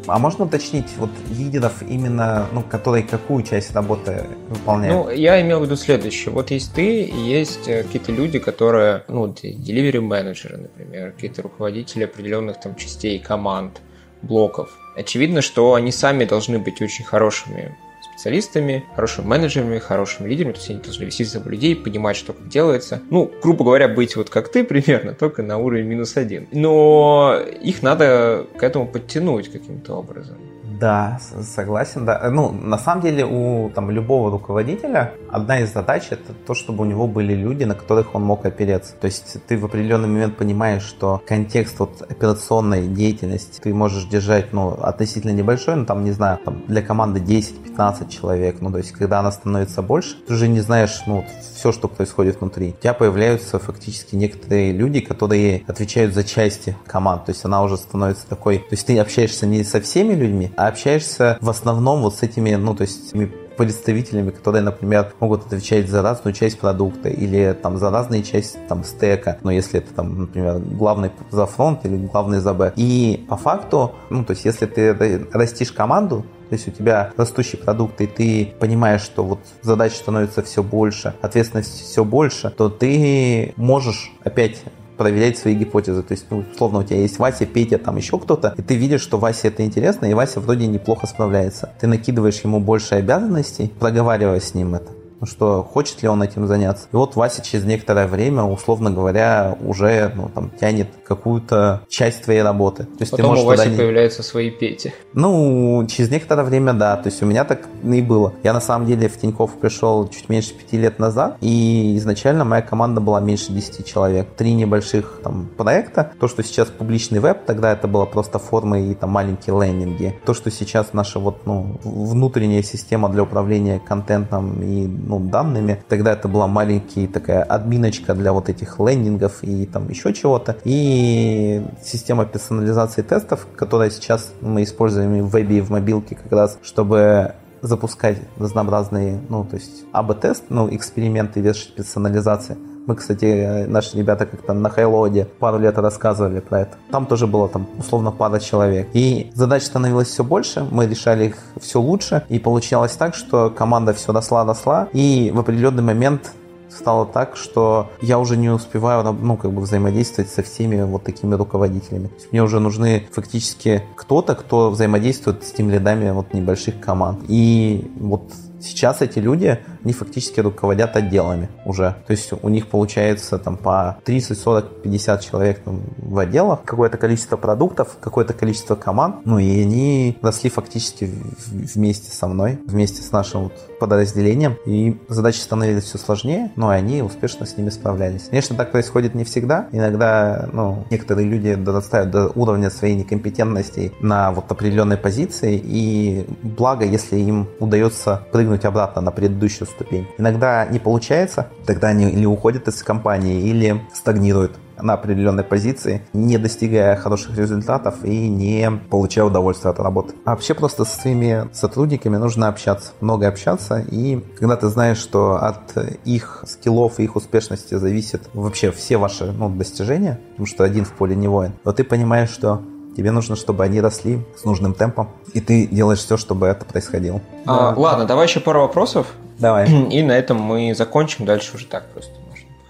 А можно уточнить, вот лидеров именно, ну, которые какую часть работы выполняют? Ну, я имел в виду следующее. Вот есть ты, и есть э, какие-то люди, которые, ну, delivery менеджеры, например, какие-то руководители определенных там частей команд, блоков. Очевидно, что они сами должны быть очень хорошими специалистами, хорошими менеджерами, хорошими лидерами, то есть они должны вести за людей, понимать, что как делается. Ну, грубо говоря, быть вот как ты *laughs* примерно, только на уровень минус один. Но их надо к этому подтянуть каким-то образом. Да, согласен, да. Ну, на самом деле у там, любого руководителя одна из задач это то, чтобы у него были люди, на которых он мог опереться. То есть ты в определенный момент понимаешь, что контекст вот операционной деятельности ты можешь держать, ну, относительно небольшой, ну, там, не знаю, там, для команды 10-15 человек, ну, то есть когда она становится больше, ты уже не знаешь, ну, все, что происходит внутри. У тебя появляются фактически некоторые люди, которые отвечают за части команд, то есть она уже становится такой, то есть ты общаешься не со всеми людьми, а общаешься в основном вот с этими, ну, то есть представителями, которые, например, могут отвечать за разную часть продукта или там за разные части там стека, но если это там, например, главный за фронт или главный за бэк. И по факту, ну, то есть если ты растишь команду, то есть у тебя растущий продукт, и ты понимаешь, что вот задач становится все больше, ответственность все больше, то ты можешь опять проверять свои гипотезы. То есть, ну, условно, у тебя есть Вася, Петя, там еще кто-то, и ты видишь, что Васе это интересно, и Вася вроде неплохо справляется. Ты накидываешь ему больше обязанностей, проговаривая с ним это ну, что хочет ли он этим заняться. И вот Вася через некоторое время, условно говоря, уже ну, там, тянет какую-то часть твоей работы. То есть Потом ты можешь у Васи не... появляются свои Пети. Ну, через некоторое время, да. То есть у меня так и было. Я на самом деле в Тинькофф пришел чуть меньше пяти лет назад, и изначально моя команда была меньше 10 человек. Три небольших там проекта. То, что сейчас публичный веб, тогда это было просто формы и там маленькие лендинги. То, что сейчас наша вот, ну, внутренняя система для управления контентом и ну, данными. Тогда это была маленькая такая админочка для вот этих лендингов и там еще чего-то. И система персонализации тестов, которая сейчас мы используем и в вебе, и в мобилке как раз, чтобы запускать разнообразные, ну, то есть АБ-тест, ну, эксперименты вешать персонализации. Мы, кстати, наши ребята как-то на Хайлоде пару лет рассказывали про это. Там тоже было там условно пара человек. И задач становилось все больше, мы решали их все лучше. И получалось так, что команда все росла-росла. И в определенный момент стало так, что я уже не успеваю ну, как бы взаимодействовать со всеми вот такими руководителями. Мне уже нужны фактически кто-то, кто взаимодействует с тем лидами вот небольших команд. И вот сейчас эти люди, они фактически руководят отделами уже. То есть у них получается там по 30, 40, 50 человек там, в отделах, какое-то количество продуктов, какое-то количество команд. Ну и они росли фактически вместе со мной, вместе с нашим вот подразделением. И задачи становились все сложнее, но они успешно с ними справлялись. Конечно, так происходит не всегда. Иногда ну, некоторые люди дорастают до уровня своей некомпетентности на вот определенной позиции. И благо, если им удается прыгнуть обратно на предыдущую ступень. Иногда не получается, тогда они или уходят из компании, или стагнируют на определенной позиции, не достигая хороших результатов и не получая удовольствия от работы. А вообще просто со своими сотрудниками нужно общаться, много общаться, и когда ты знаешь, что от их скиллов и их успешности зависит вообще все ваши ну, достижения, потому что один в поле не воин, то ты понимаешь, что Тебе нужно, чтобы они росли с нужным темпом, и ты делаешь все, чтобы это происходило. А, да. Ладно, давай еще пару вопросов. Давай. *clears throat* И на этом мы закончим. Дальше уже так просто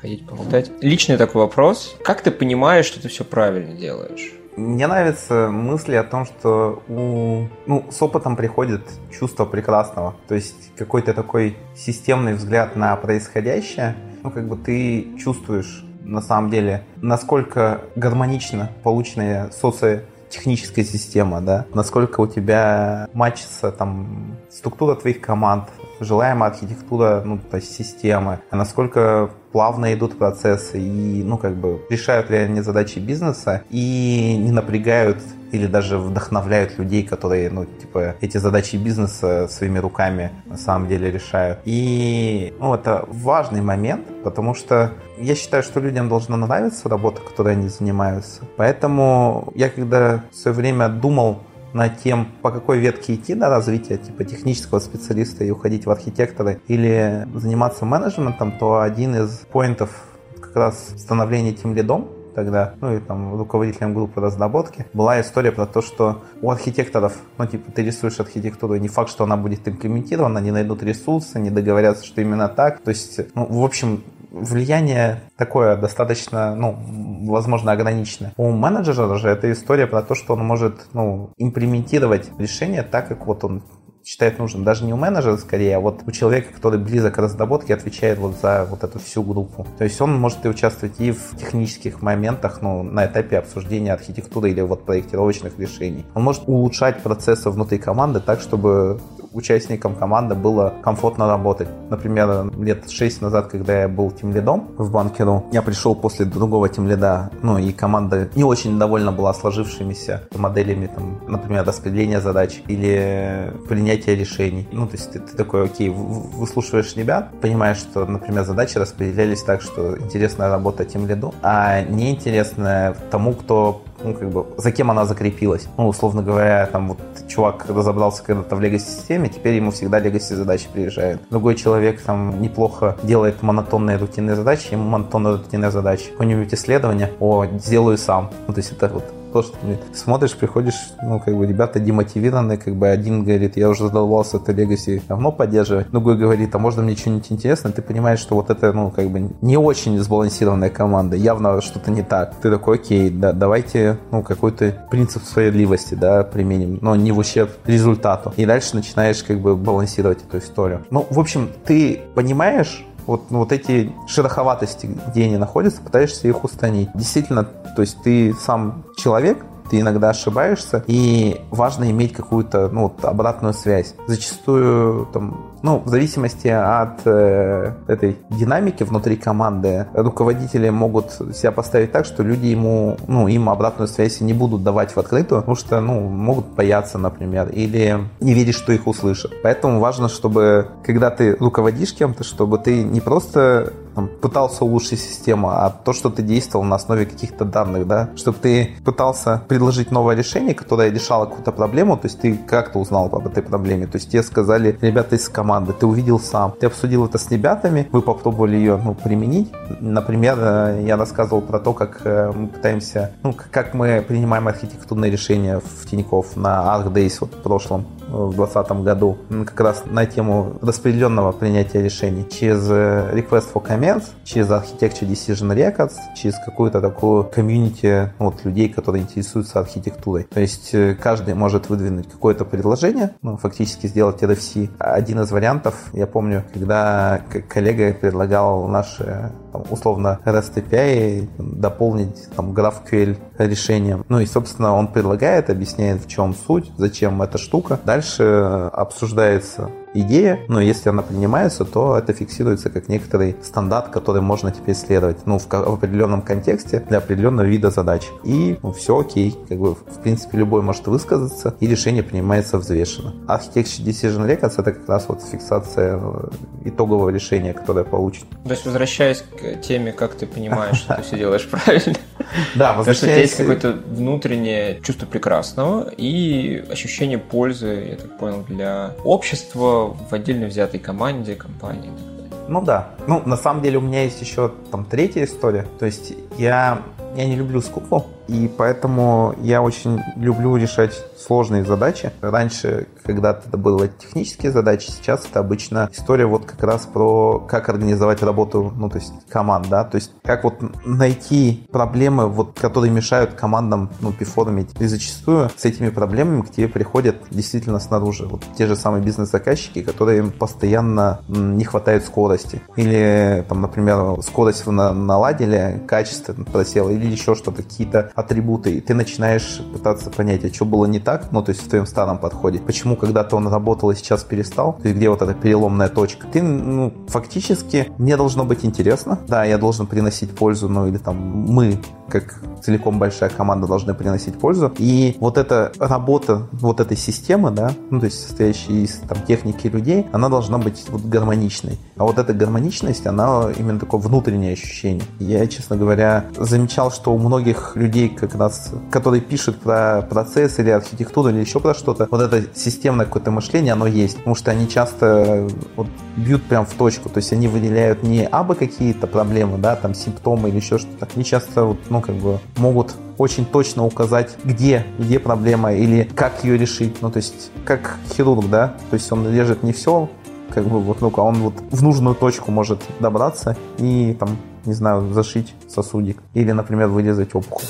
ходить поболтать. Личный такой вопрос. Как ты понимаешь, что ты все правильно делаешь? Мне нравятся мысли о том, что у, ну, с опытом приходит чувство прекрасного. То есть какой-то такой системный взгляд на происходящее. Ну, как бы ты чувствуешь на самом деле, насколько гармонично полученная социотехническая система, да, насколько у тебя матчится там структура твоих команд, желаемая архитектура, ну, то есть системы, а насколько плавно идут процессы и, ну, как бы решают ли они задачи бизнеса и не напрягают или даже вдохновляют людей, которые, ну, типа, эти задачи бизнеса своими руками на самом деле решают. И, ну, это важный момент, потому что я считаю, что людям должна нравиться работа, которой они занимаются. Поэтому я, когда в свое время думал над тем, по какой ветке идти на развитие типа технического специалиста и уходить в архитекторы или заниматься менеджментом, то один из поинтов как раз становления тем лидом тогда, ну и там руководителем группы разработки, была история про то, что у архитекторов, ну типа ты рисуешь архитектуру, не факт, что она будет имплементирована, не найдут ресурсы, не договорятся, что именно так. То есть, ну, в общем, влияние такое достаточно, ну, возможно, ограниченное. У менеджера же эта история про то, что он может, ну, имплементировать решение так, как вот он считает нужным. Даже не у менеджера скорее, а вот у человека, который близок к разработке, отвечает вот за вот эту всю группу. То есть он может и участвовать и в технических моментах, ну, на этапе обсуждения архитектуры или вот проектировочных решений. Он может улучшать процессы внутри команды так, чтобы участникам команды было комфортно работать. Например, лет 6 назад, когда я был тем лидом в банкеру, я пришел после другого тем лида, ну и команда не очень довольна была сложившимися моделями, там, например, распределения задач или принятия решений. Ну, то есть ты, ты такой, окей, выслушиваешь ребят, понимаешь, что, например, задачи распределялись так, что интересная работа тем лиду, а неинтересная тому, кто ну, как бы, за кем она закрепилась. Ну, условно говоря, там вот чувак разобрался когда-то в легаси-системе, теперь ему всегда легаси задачи приезжают. Другой человек там неплохо делает монотонные рутинные задачи, ему монотонные рутинные задачи. Какое-нибудь исследование, о, сделаю сам. Ну, то есть это вот то, что смотришь, приходишь, ну, как бы, ребята демотивированы, как бы, один говорит, я уже задолбался это Legacy давно поддерживать, другой говорит, а можно мне что-нибудь интересное, ты понимаешь, что вот это, ну, как бы, не очень сбалансированная команда, явно что-то не так. Ты такой, окей, да, давайте, ну, какой-то принцип справедливости, да, применим, но не в ущерб результату. И дальше начинаешь, как бы, балансировать эту историю. Ну, в общем, ты понимаешь, вот, ну, вот эти шероховатости, где они находятся, пытаешься их устранить. Действительно, то есть ты сам человек, ты иногда ошибаешься, и важно иметь какую-то ну, вот, обратную связь. Зачастую там ну, в зависимости от э, этой динамики внутри команды, руководители могут себя поставить так, что люди ему, ну, им обратную связь не будут давать в открытую, потому что, ну, могут бояться, например, или не верить, что их услышат. Поэтому важно, чтобы, когда ты руководишь кем-то, чтобы ты не просто там, пытался улучшить систему, а то, что ты действовал на основе каких-то данных, да, чтобы ты пытался предложить новое решение, которое решало какую-то проблему, то есть ты как-то узнал об этой проблеме, то есть тебе сказали ребята из команды, ты увидел сам, ты обсудил это с ребятами, вы попробовали ее, ну, применить. Например, э, я рассказывал про то, как э, мы пытаемся, ну, как мы принимаем архитектурные решения в Тинькофф на ArcDays вот в прошлом в 2020 году как раз на тему распределенного принятия решений через э, Request for Comments, через Architecture Decision Records, через какую-то такую комьюнити вот, людей, которые интересуются архитектурой. То есть э, каждый может выдвинуть какое-то предложение, ну, фактически сделать RFC. Один из вариантов, я помню, когда коллега предлагал наши условно REST API дополнить там GraphQL решением. Ну и, собственно, он предлагает, объясняет, в чем суть, зачем эта штука. Дальше обсуждается идея, но если она принимается, то это фиксируется как некоторый стандарт, который можно теперь следовать, ну, в, в определенном контексте для определенного вида задач. И ну, все окей, как бы, в принципе, любой может высказаться, и решение принимается взвешенно. Architecture Decision Records это как раз вот фиксация э, итогового решения, которое получит. То есть, возвращаясь к теме, как ты понимаешь, что ты все делаешь правильно. *laughs* Да, возвращаясь... есть какое-то внутреннее чувство прекрасного и ощущение пользы, я так понял, для общества, в отдельно взятой команде, компании. Ну да. Ну, на самом деле у меня есть еще там третья история. То есть я, я не люблю скуку, и поэтому я очень люблю решать сложные задачи. Раньше когда-то это были технические задачи, сейчас это обычно история вот как раз про как организовать работу, ну, то есть команд, да, то есть как вот найти проблемы, вот, которые мешают командам, ну, перформить. И зачастую с этими проблемами к тебе приходят действительно снаружи. Вот те же самые бизнес-заказчики, которые им постоянно не хватает скорости. Или, там, например, скорость вы наладили, качество просело, или еще что-то, какие-то атрибуты, и ты начинаешь пытаться понять, а что было не так, ну, то есть в твоем старом подходе. Почему когда-то он работал и сейчас перестал? То есть где вот эта переломная точка? Ты, ну, фактически, мне должно быть интересно. Да, я должен приносить пользу, ну, или там мы как целиком большая команда должны приносить пользу. И вот эта работа вот этой системы, да, ну, то есть состоящей из там, техники людей, она должна быть вот гармоничной. А вот эта гармоничность, она именно такое внутреннее ощущение. Я, честно говоря, замечал, что у многих людей, как раз, которые пишут про процесс или архитектуру или еще про что-то, вот это системное какое-то мышление, оно есть. Потому что они часто вот, бьют прям в точку. То есть они выделяют не абы какие-то проблемы, да, там симптомы или еще что-то. Они часто вот, ну, как бы могут очень точно указать, где, где проблема или как ее решить. Ну, то есть, как хирург, да, то есть он режет не все, как бы вот, ну, а он вот в нужную точку может добраться и там, не знаю, зашить сосудик или, например, вырезать опухоль.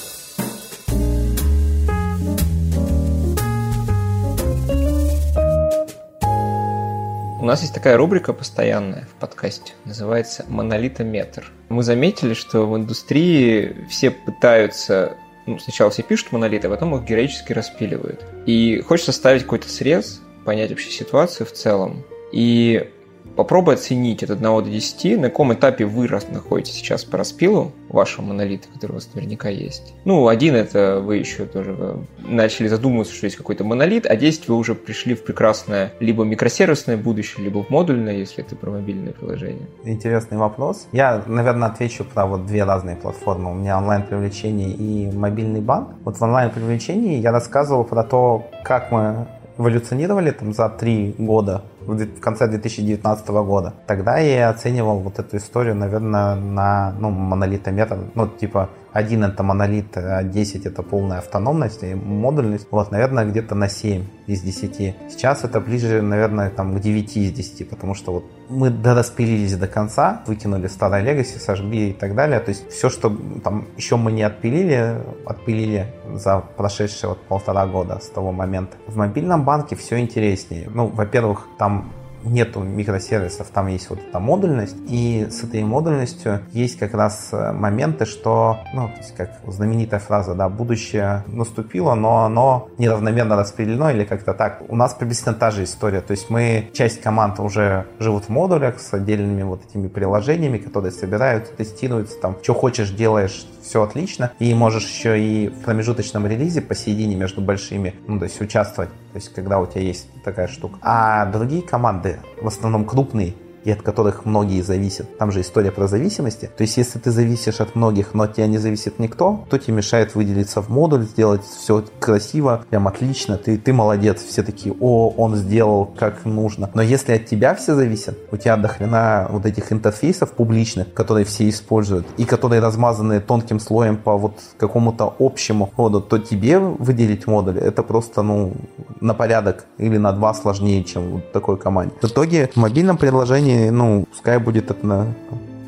У нас есть такая рубрика постоянная в подкасте, называется «Монолитометр». Мы заметили, что в индустрии все пытаются ну, сначала все пишут монолиты, а потом их героически распиливают. И хочется ставить какой-то срез, понять вообще ситуацию в целом. И Попробуй оценить от 1 до 10, на каком этапе вы находитесь сейчас по распилу вашего монолита, который у вас наверняка есть. Ну, один это вы еще тоже э, начали задумываться, что есть какой-то монолит, а 10 вы уже пришли в прекрасное либо микросервисное будущее, либо в модульное, если это про мобильное приложение. Интересный вопрос. Я, наверное, отвечу про вот две разные платформы. У меня онлайн-привлечение и мобильный банк. Вот в онлайн-привлечении я рассказывал про то, как мы эволюционировали там за три года в конце 2019 года. Тогда я оценивал вот эту историю, наверное, на ну, монолитометр. Ну, типа, один это монолит, а 10 это полная автономность и модульность. Вот, наверное, где-то на 7 из 10. Сейчас это ближе, наверное, там, к 9 из 10, потому что вот мы дораспилились до конца, выкинули старое Legacy, сожгли и так далее. То есть все, что там еще мы не отпилили, отпилили за прошедшие вот полтора года с того момента. В мобильном банке все интереснее. Ну, во-первых, там нету микросервисов, там есть вот эта модульность, и с этой модульностью есть как раз э, моменты, что, ну, то есть как знаменитая фраза, да, будущее наступило, но оно неравномерно распределено или как-то так. У нас приблизительно та же история, то есть мы, часть команд уже живут в модулях с отдельными вот этими приложениями, которые собираются, тестируются, там, что хочешь делаешь, все отлично, и можешь еще и в промежуточном релизе посередине между большими, ну, то есть участвовать, то есть когда у тебя есть такая штука. А другие команды, в основном крупные, и от которых многие зависят. Там же история про зависимости. То есть, если ты зависишь от многих, но от тебя не зависит никто, то тебе мешает выделиться в модуль, сделать все красиво, прям отлично, ты, ты молодец. Все такие, о, он сделал как нужно. Но если от тебя все зависят, у тебя дохрена вот этих интерфейсов публичных, которые все используют, и которые размазаны тонким слоем по вот какому-то общему коду, то тебе выделить модуль, это просто, ну, на порядок или на два сложнее, чем вот такой команде. В итоге в мобильном приложении времени, ну, пускай будет это на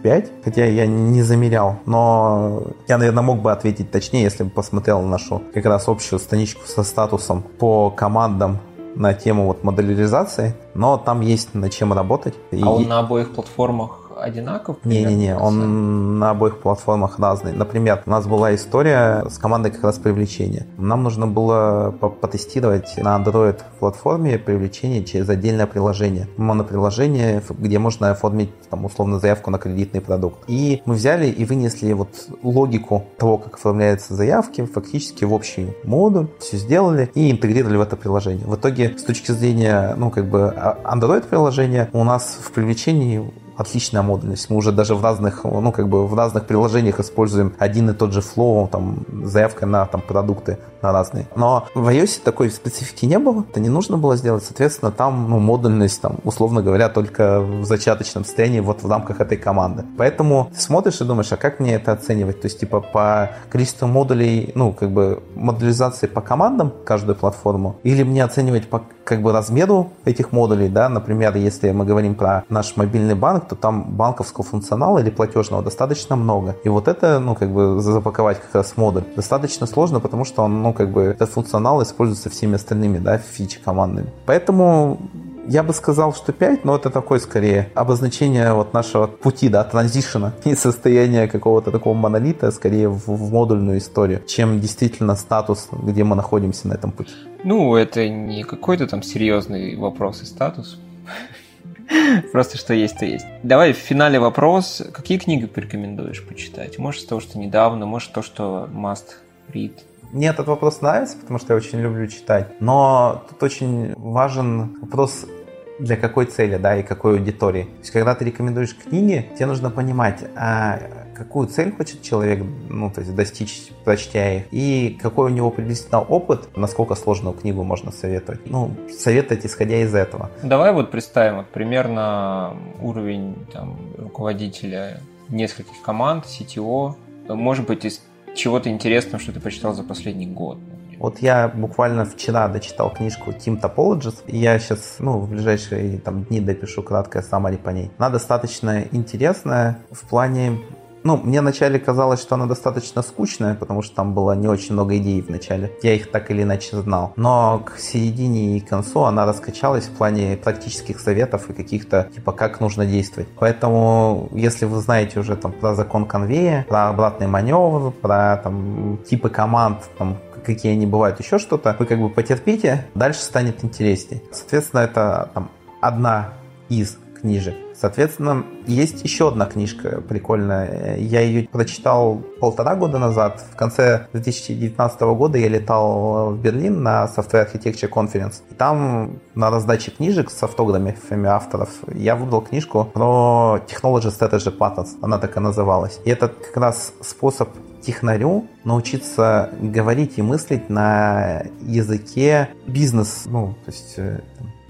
5, хотя я не замерял, но я, наверное, мог бы ответить точнее, если бы посмотрел на нашу как раз общую страничку со статусом по командам на тему вот моделизации, но там есть над чем работать. А и... он на обоих платформах одинаков? Не-не-не, он на обоих платформах разный. Например, у нас была история с командой как раз привлечения. Нам нужно было потестировать на Android платформе привлечение через отдельное приложение. Моноприложение, где можно оформить там, условно заявку на кредитный продукт. И мы взяли и вынесли вот логику того, как оформляются заявки, фактически в общий модуль, все сделали и интегрировали в это приложение. В итоге, с точки зрения, ну, как бы а, Android приложения, у нас в привлечении отличная модульность. Мы уже даже в разных, ну, как бы в разных приложениях используем один и тот же флоу, там, заявка на там, продукты на разные. Но в iOS такой специфики не было, это не нужно было сделать. Соответственно, там ну, модульность, там, условно говоря, только в зачаточном состоянии вот в рамках этой команды. Поэтому ты смотришь и думаешь, а как мне это оценивать? То есть, типа, по количеству модулей, ну, как бы модулизации по командам каждую платформу, или мне оценивать по как бы размеру этих модулей, да, например, если мы говорим про наш мобильный банк, то там банковского функционала или платежного достаточно много. И вот это, ну, как бы запаковать как раз модуль достаточно сложно, потому что он, ну, как бы этот функционал используется всеми остальными, да, фичи командными. Поэтому я бы сказал, что 5, но это такое скорее обозначение вот нашего пути, да, транзишена *laughs* и состояния какого-то такого монолита скорее в, в модульную историю, чем действительно статус, где мы находимся на этом пути. Ну, это не какой-то там серьезный вопрос и статус. *laughs* *laughs* Просто что есть, то есть. Давай в финале вопрос. Какие книги порекомендуешь почитать? Может, то, что недавно, может, то, что must read? Мне этот вопрос нравится, потому что я очень люблю читать. Но тут очень важен вопрос для какой цели, да, и какой аудитории. То есть, когда ты рекомендуешь книги, тебе нужно понимать, а какую цель хочет человек, ну, то есть достичь, прочтя их, и какой у него приблизительно опыт, насколько сложную книгу можно советовать. Ну, советовать, исходя из этого. Давай вот представим вот примерно уровень там, руководителя нескольких команд, CTO, может быть, из чего-то интересного, что ты прочитал за последний год? Вот я буквально вчера дочитал книжку Team Topologist, и я сейчас, ну, в ближайшие там, дни допишу краткое summary по ней. Она достаточно интересная в плане ну, мне вначале казалось, что она достаточно скучная, потому что там было не очень много идей в начале. Я их так или иначе знал. Но к середине и концу она раскачалась в плане практических советов и каких-то, типа, как нужно действовать. Поэтому, если вы знаете уже там про закон конвея, про обратный маневр, про там типы команд, там, какие они бывают, еще что-то, вы как бы потерпите, дальше станет интереснее. Соответственно, это там одна из книжек. Соответственно, есть еще одна книжка прикольная. Я ее прочитал полтора года назад. В конце 2019 года я летал в Берлин на Software Architecture Conference. И там на раздаче книжек с автографами авторов я выбрал книжку про Technology Strategy Patterns. Она так и называлась. И это как раз способ технарю научиться говорить и мыслить на языке бизнес, ну, то есть э,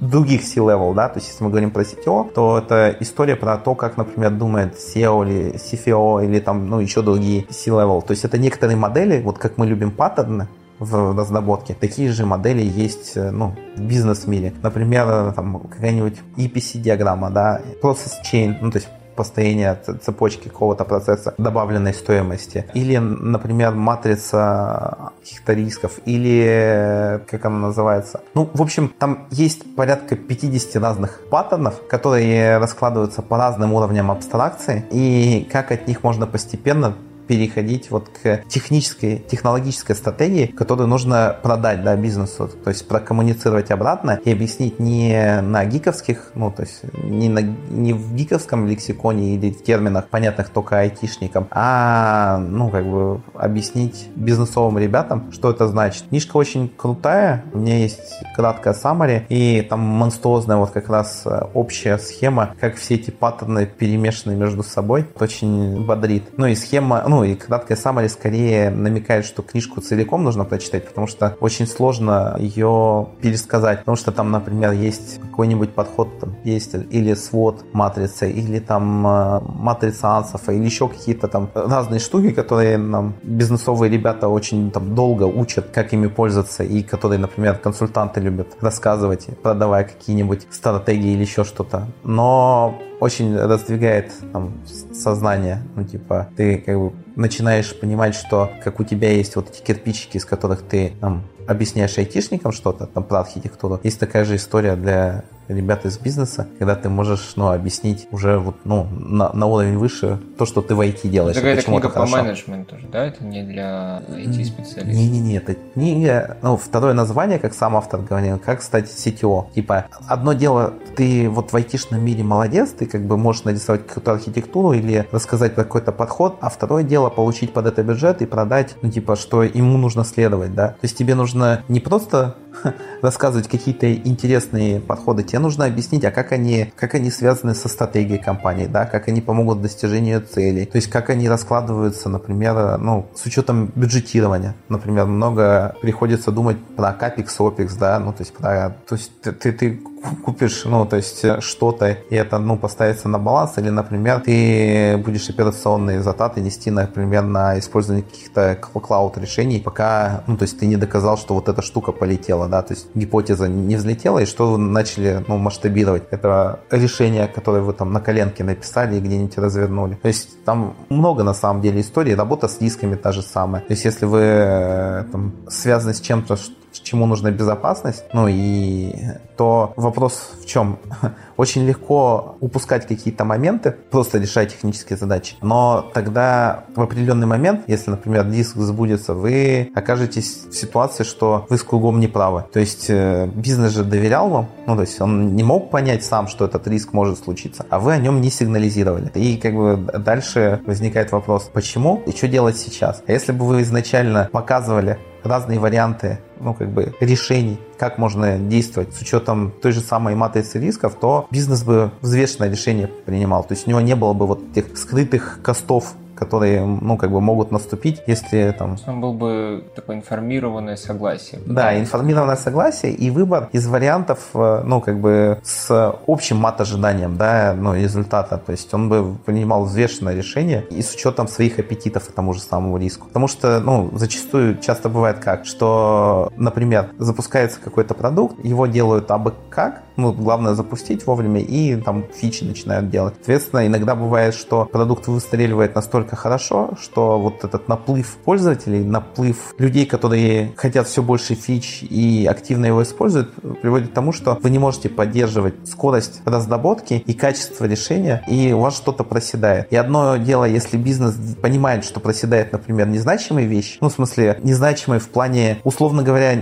других C-level, да, то есть если мы говорим про CTO, то это история про то, как, например, думает SEO или CFO или там, ну, еще другие C-level. То есть это некоторые модели, вот как мы любим паттерны, в разработке. Такие же модели есть э, ну, в бизнес-мире. Например, там какая-нибудь EPC-диаграмма, да, process chain, ну, то есть построения цепочки какого-то процесса добавленной стоимости. Или, например, матрица каких-то рисков. Или, как она называется. Ну, в общем, там есть порядка 50 разных паттернов, которые раскладываются по разным уровням абстракции. И как от них можно постепенно переходить вот к технической, технологической стратегии, которую нужно продать да, бизнесу, то есть прокоммуницировать обратно и объяснить не на гиковских, ну, то есть не, на, не в гиковском лексиконе или терминах, понятных только айтишникам, а, ну, как бы объяснить бизнесовым ребятам, что это значит. Книжка очень крутая, у меня есть краткая summary, и там монструозная вот как раз э, общая схема, как все эти паттерны перемешаны между собой. Это очень бодрит. Ну и схема, ну и краткая summary скорее намекает, что книжку целиком нужно прочитать, потому что очень сложно ее пересказать, потому что там, например, есть какой-нибудь подход, там есть или свод матрицы, или там э, матрица ансофа, или еще какие-то там разные штуки, которые нам бизнесовые ребята очень там долго учат, как ими пользоваться, и которые, например, консультанты любят рассказывать, продавая какие-нибудь стратегии или еще что-то. Но очень раздвигает там, сознание. Ну, типа, ты как бы начинаешь понимать, что как у тебя есть вот эти кирпичики, из которых ты там, объясняешь айтишникам что-то, там, про архитектуру, есть такая же история для ребят из бизнеса, когда ты можешь, ну, объяснить уже вот, ну, на, на уровень выше то, что ты в IT делаешь. Это какая-то книга по менеджменту же, да? Это не для IT-специалистов? Не-не-не, это книга, ну, второе название, как сам автор говорил, как стать CTO. Типа, одно дело, ты вот в айтишном мире молодец, ты как бы можешь нарисовать какую-то архитектуру или рассказать про какой-то подход, а второе дело получить под это бюджет и продать, ну, типа, что ему нужно следовать, да? То есть тебе нужно не просто *laughs* рассказывать какие-то интересные подходы, тебе нужно объяснить, а как они, как они связаны со стратегией компании, да, как они помогут достижению целей, то есть как они раскладываются, например, ну, с учетом бюджетирования, например, много приходится думать про капекс, опекс, да, ну, то есть про, то есть ты, ты, ты купишь, ну, то есть э, что-то, и это, ну, поставится на баланс, или, например, ты будешь операционные затраты нести, например, на использование каких-то клауд решений, пока, ну, то есть ты не доказал, что вот эта штука полетела, да, то есть гипотеза не взлетела, и что вы начали, ну, масштабировать это решение, которое вы там на коленке написали и где-нибудь развернули. То есть там много, на самом деле, историй, работа с рисками та же самая. То есть если вы э, там связаны с чем-то, чему нужна безопасность. Ну и то вопрос в чем? *laughs* Очень легко упускать какие-то моменты, просто решать технические задачи. Но тогда в определенный момент, если, например, диск сбудется, вы окажетесь в ситуации, что вы с кругом не правы. То есть э, бизнес же доверял вам, ну то есть он не мог понять сам, что этот риск может случиться, а вы о нем не сигнализировали. И как бы дальше возникает вопрос, почему и что делать сейчас? А если бы вы изначально показывали разные варианты ну, как бы решений, как можно действовать с учетом той же самой матрицы рисков, то бизнес бы взвешенное решение принимал. То есть у него не было бы вот этих скрытых костов которые, ну, как бы могут наступить, если там... Он был бы такое информированное согласие. Да, информированное согласие и выбор из вариантов, э, ну, как бы с общим мат-ожиданием, да, ну, результата. То есть он бы принимал взвешенное решение и с учетом своих аппетитов к тому же самому риску. Потому что, ну, зачастую часто бывает как, что, например, запускается какой-то продукт, его делают абы как, ну, главное запустить вовремя, и там фичи начинают делать. Соответственно, иногда бывает, что продукт выстреливает настолько хорошо, что вот этот наплыв пользователей, наплыв людей, которые хотят все больше фич и активно его используют, приводит к тому, что вы не можете поддерживать скорость разработки и качество решения, и у вас что-то проседает. И одно дело, если бизнес понимает, что проседает, например, незначимые вещи, ну, в смысле, незначимые в плане, условно говоря,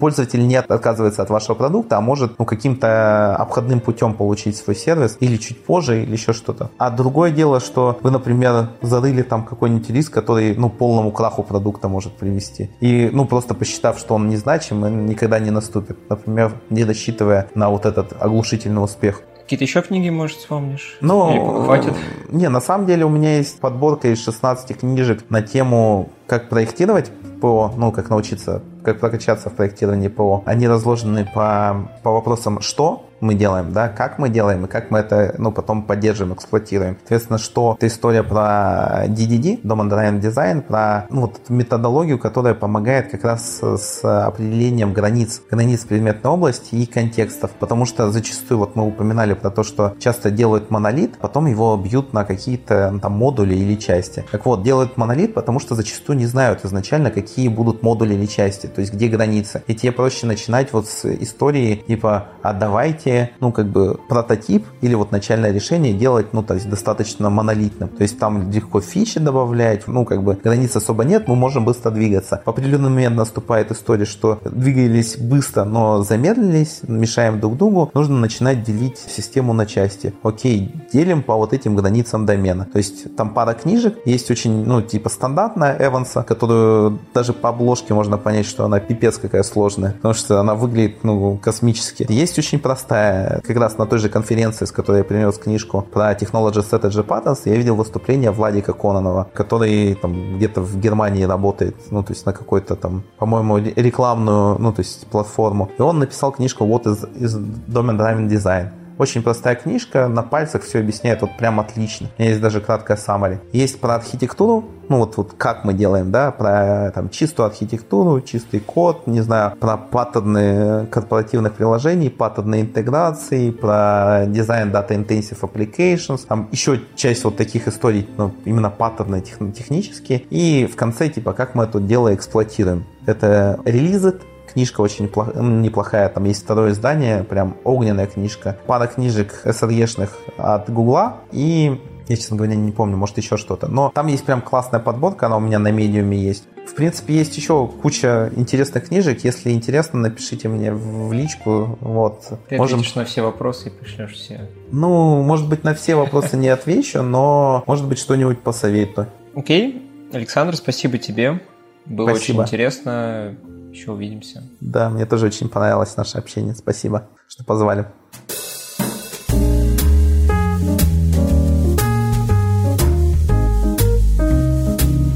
пользователь не отказывается от вашего продукта, а может, ну, каким-то обходным путем получить свой сервис или чуть позже, или еще что-то. А другое дело, что вы, например, зарыли там какой-нибудь риск, который, ну, полному краху продукта может привести. И, ну, просто посчитав, что он незначим, он никогда не наступит. Например, не рассчитывая на вот этот оглушительный успех. Какие-то еще книги, может, вспомнишь? Ну, хватит? Не, на самом деле у меня есть подборка из 16 книжек на тему, как проектировать ПО, ну, как научиться, как прокачаться в проектировании ПО. Они разложены по, по вопросам «что?», мы делаем, да, как мы делаем и как мы это, ну, потом поддерживаем, эксплуатируем. Соответственно, что это история про DDD, Domain Driven Design, про ну, вот методологию, которая помогает как раз с определением границ, границ предметной области и контекстов, потому что зачастую, вот мы упоминали про то, что часто делают монолит, потом его бьют на какие-то ну, там модули или части. Так вот, делают монолит, потому что зачастую не знают изначально, какие будут модули или части, то есть где границы. И тебе проще начинать вот с истории типа, а давайте давайте, ну, как бы прототип или вот начальное решение делать, ну, то есть достаточно монолитным. То есть там легко фичи добавлять, ну, как бы границ особо нет, мы можем быстро двигаться. В определенный момент наступает история, что двигались быстро, но замедлились, мешаем друг другу, нужно начинать делить систему на части. Окей, делим по вот этим границам домена. То есть там пара книжек, есть очень, ну, типа стандартная Эванса, которую даже по обложке можно понять, что она пипец какая сложная, потому что она выглядит, ну, космически. Есть очень простая как раз на той же конференции, с которой я принес книжку про Technology Strategy Patterns, я видел выступление Владика Кононова, который там где-то в Германии работает, ну, то есть на какой-то там, по-моему, рекламную, ну, то есть платформу. И он написал книжку вот из, из Domain Driven Design. Очень простая книжка, на пальцах все объясняет вот прям отлично. У меня есть даже краткая summary. Есть про архитектуру, ну вот, вот как мы делаем, да, про там чистую архитектуру, чистый код, не знаю, про паттерны корпоративных приложений, паттерны интеграции, про дизайн Data Intensive Applications, там еще часть вот таких историй, ну, именно паттерны тех, технические, и в конце, типа, как мы это дело эксплуатируем. Это релизы, Книжка очень неплохая, там есть второе издание, прям огненная книжка. Пара книжек SRE-шных от Гугла и я, честно говоря, не помню, может еще что-то. Но там есть прям классная подборка, она у меня на медиуме есть. В принципе, есть еще куча интересных книжек. Если интересно, напишите мне в личку. Вот. Ты Можем... на все вопросы и пришлешь все. Ну, может быть, на все вопросы не отвечу, но может быть что-нибудь посоветую. Окей. Александр, спасибо тебе. Было спасибо. очень интересно. Еще увидимся. Да, мне тоже очень понравилось наше общение. Спасибо, что позвали.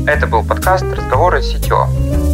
Это был подкаст «Разговоры с сетё».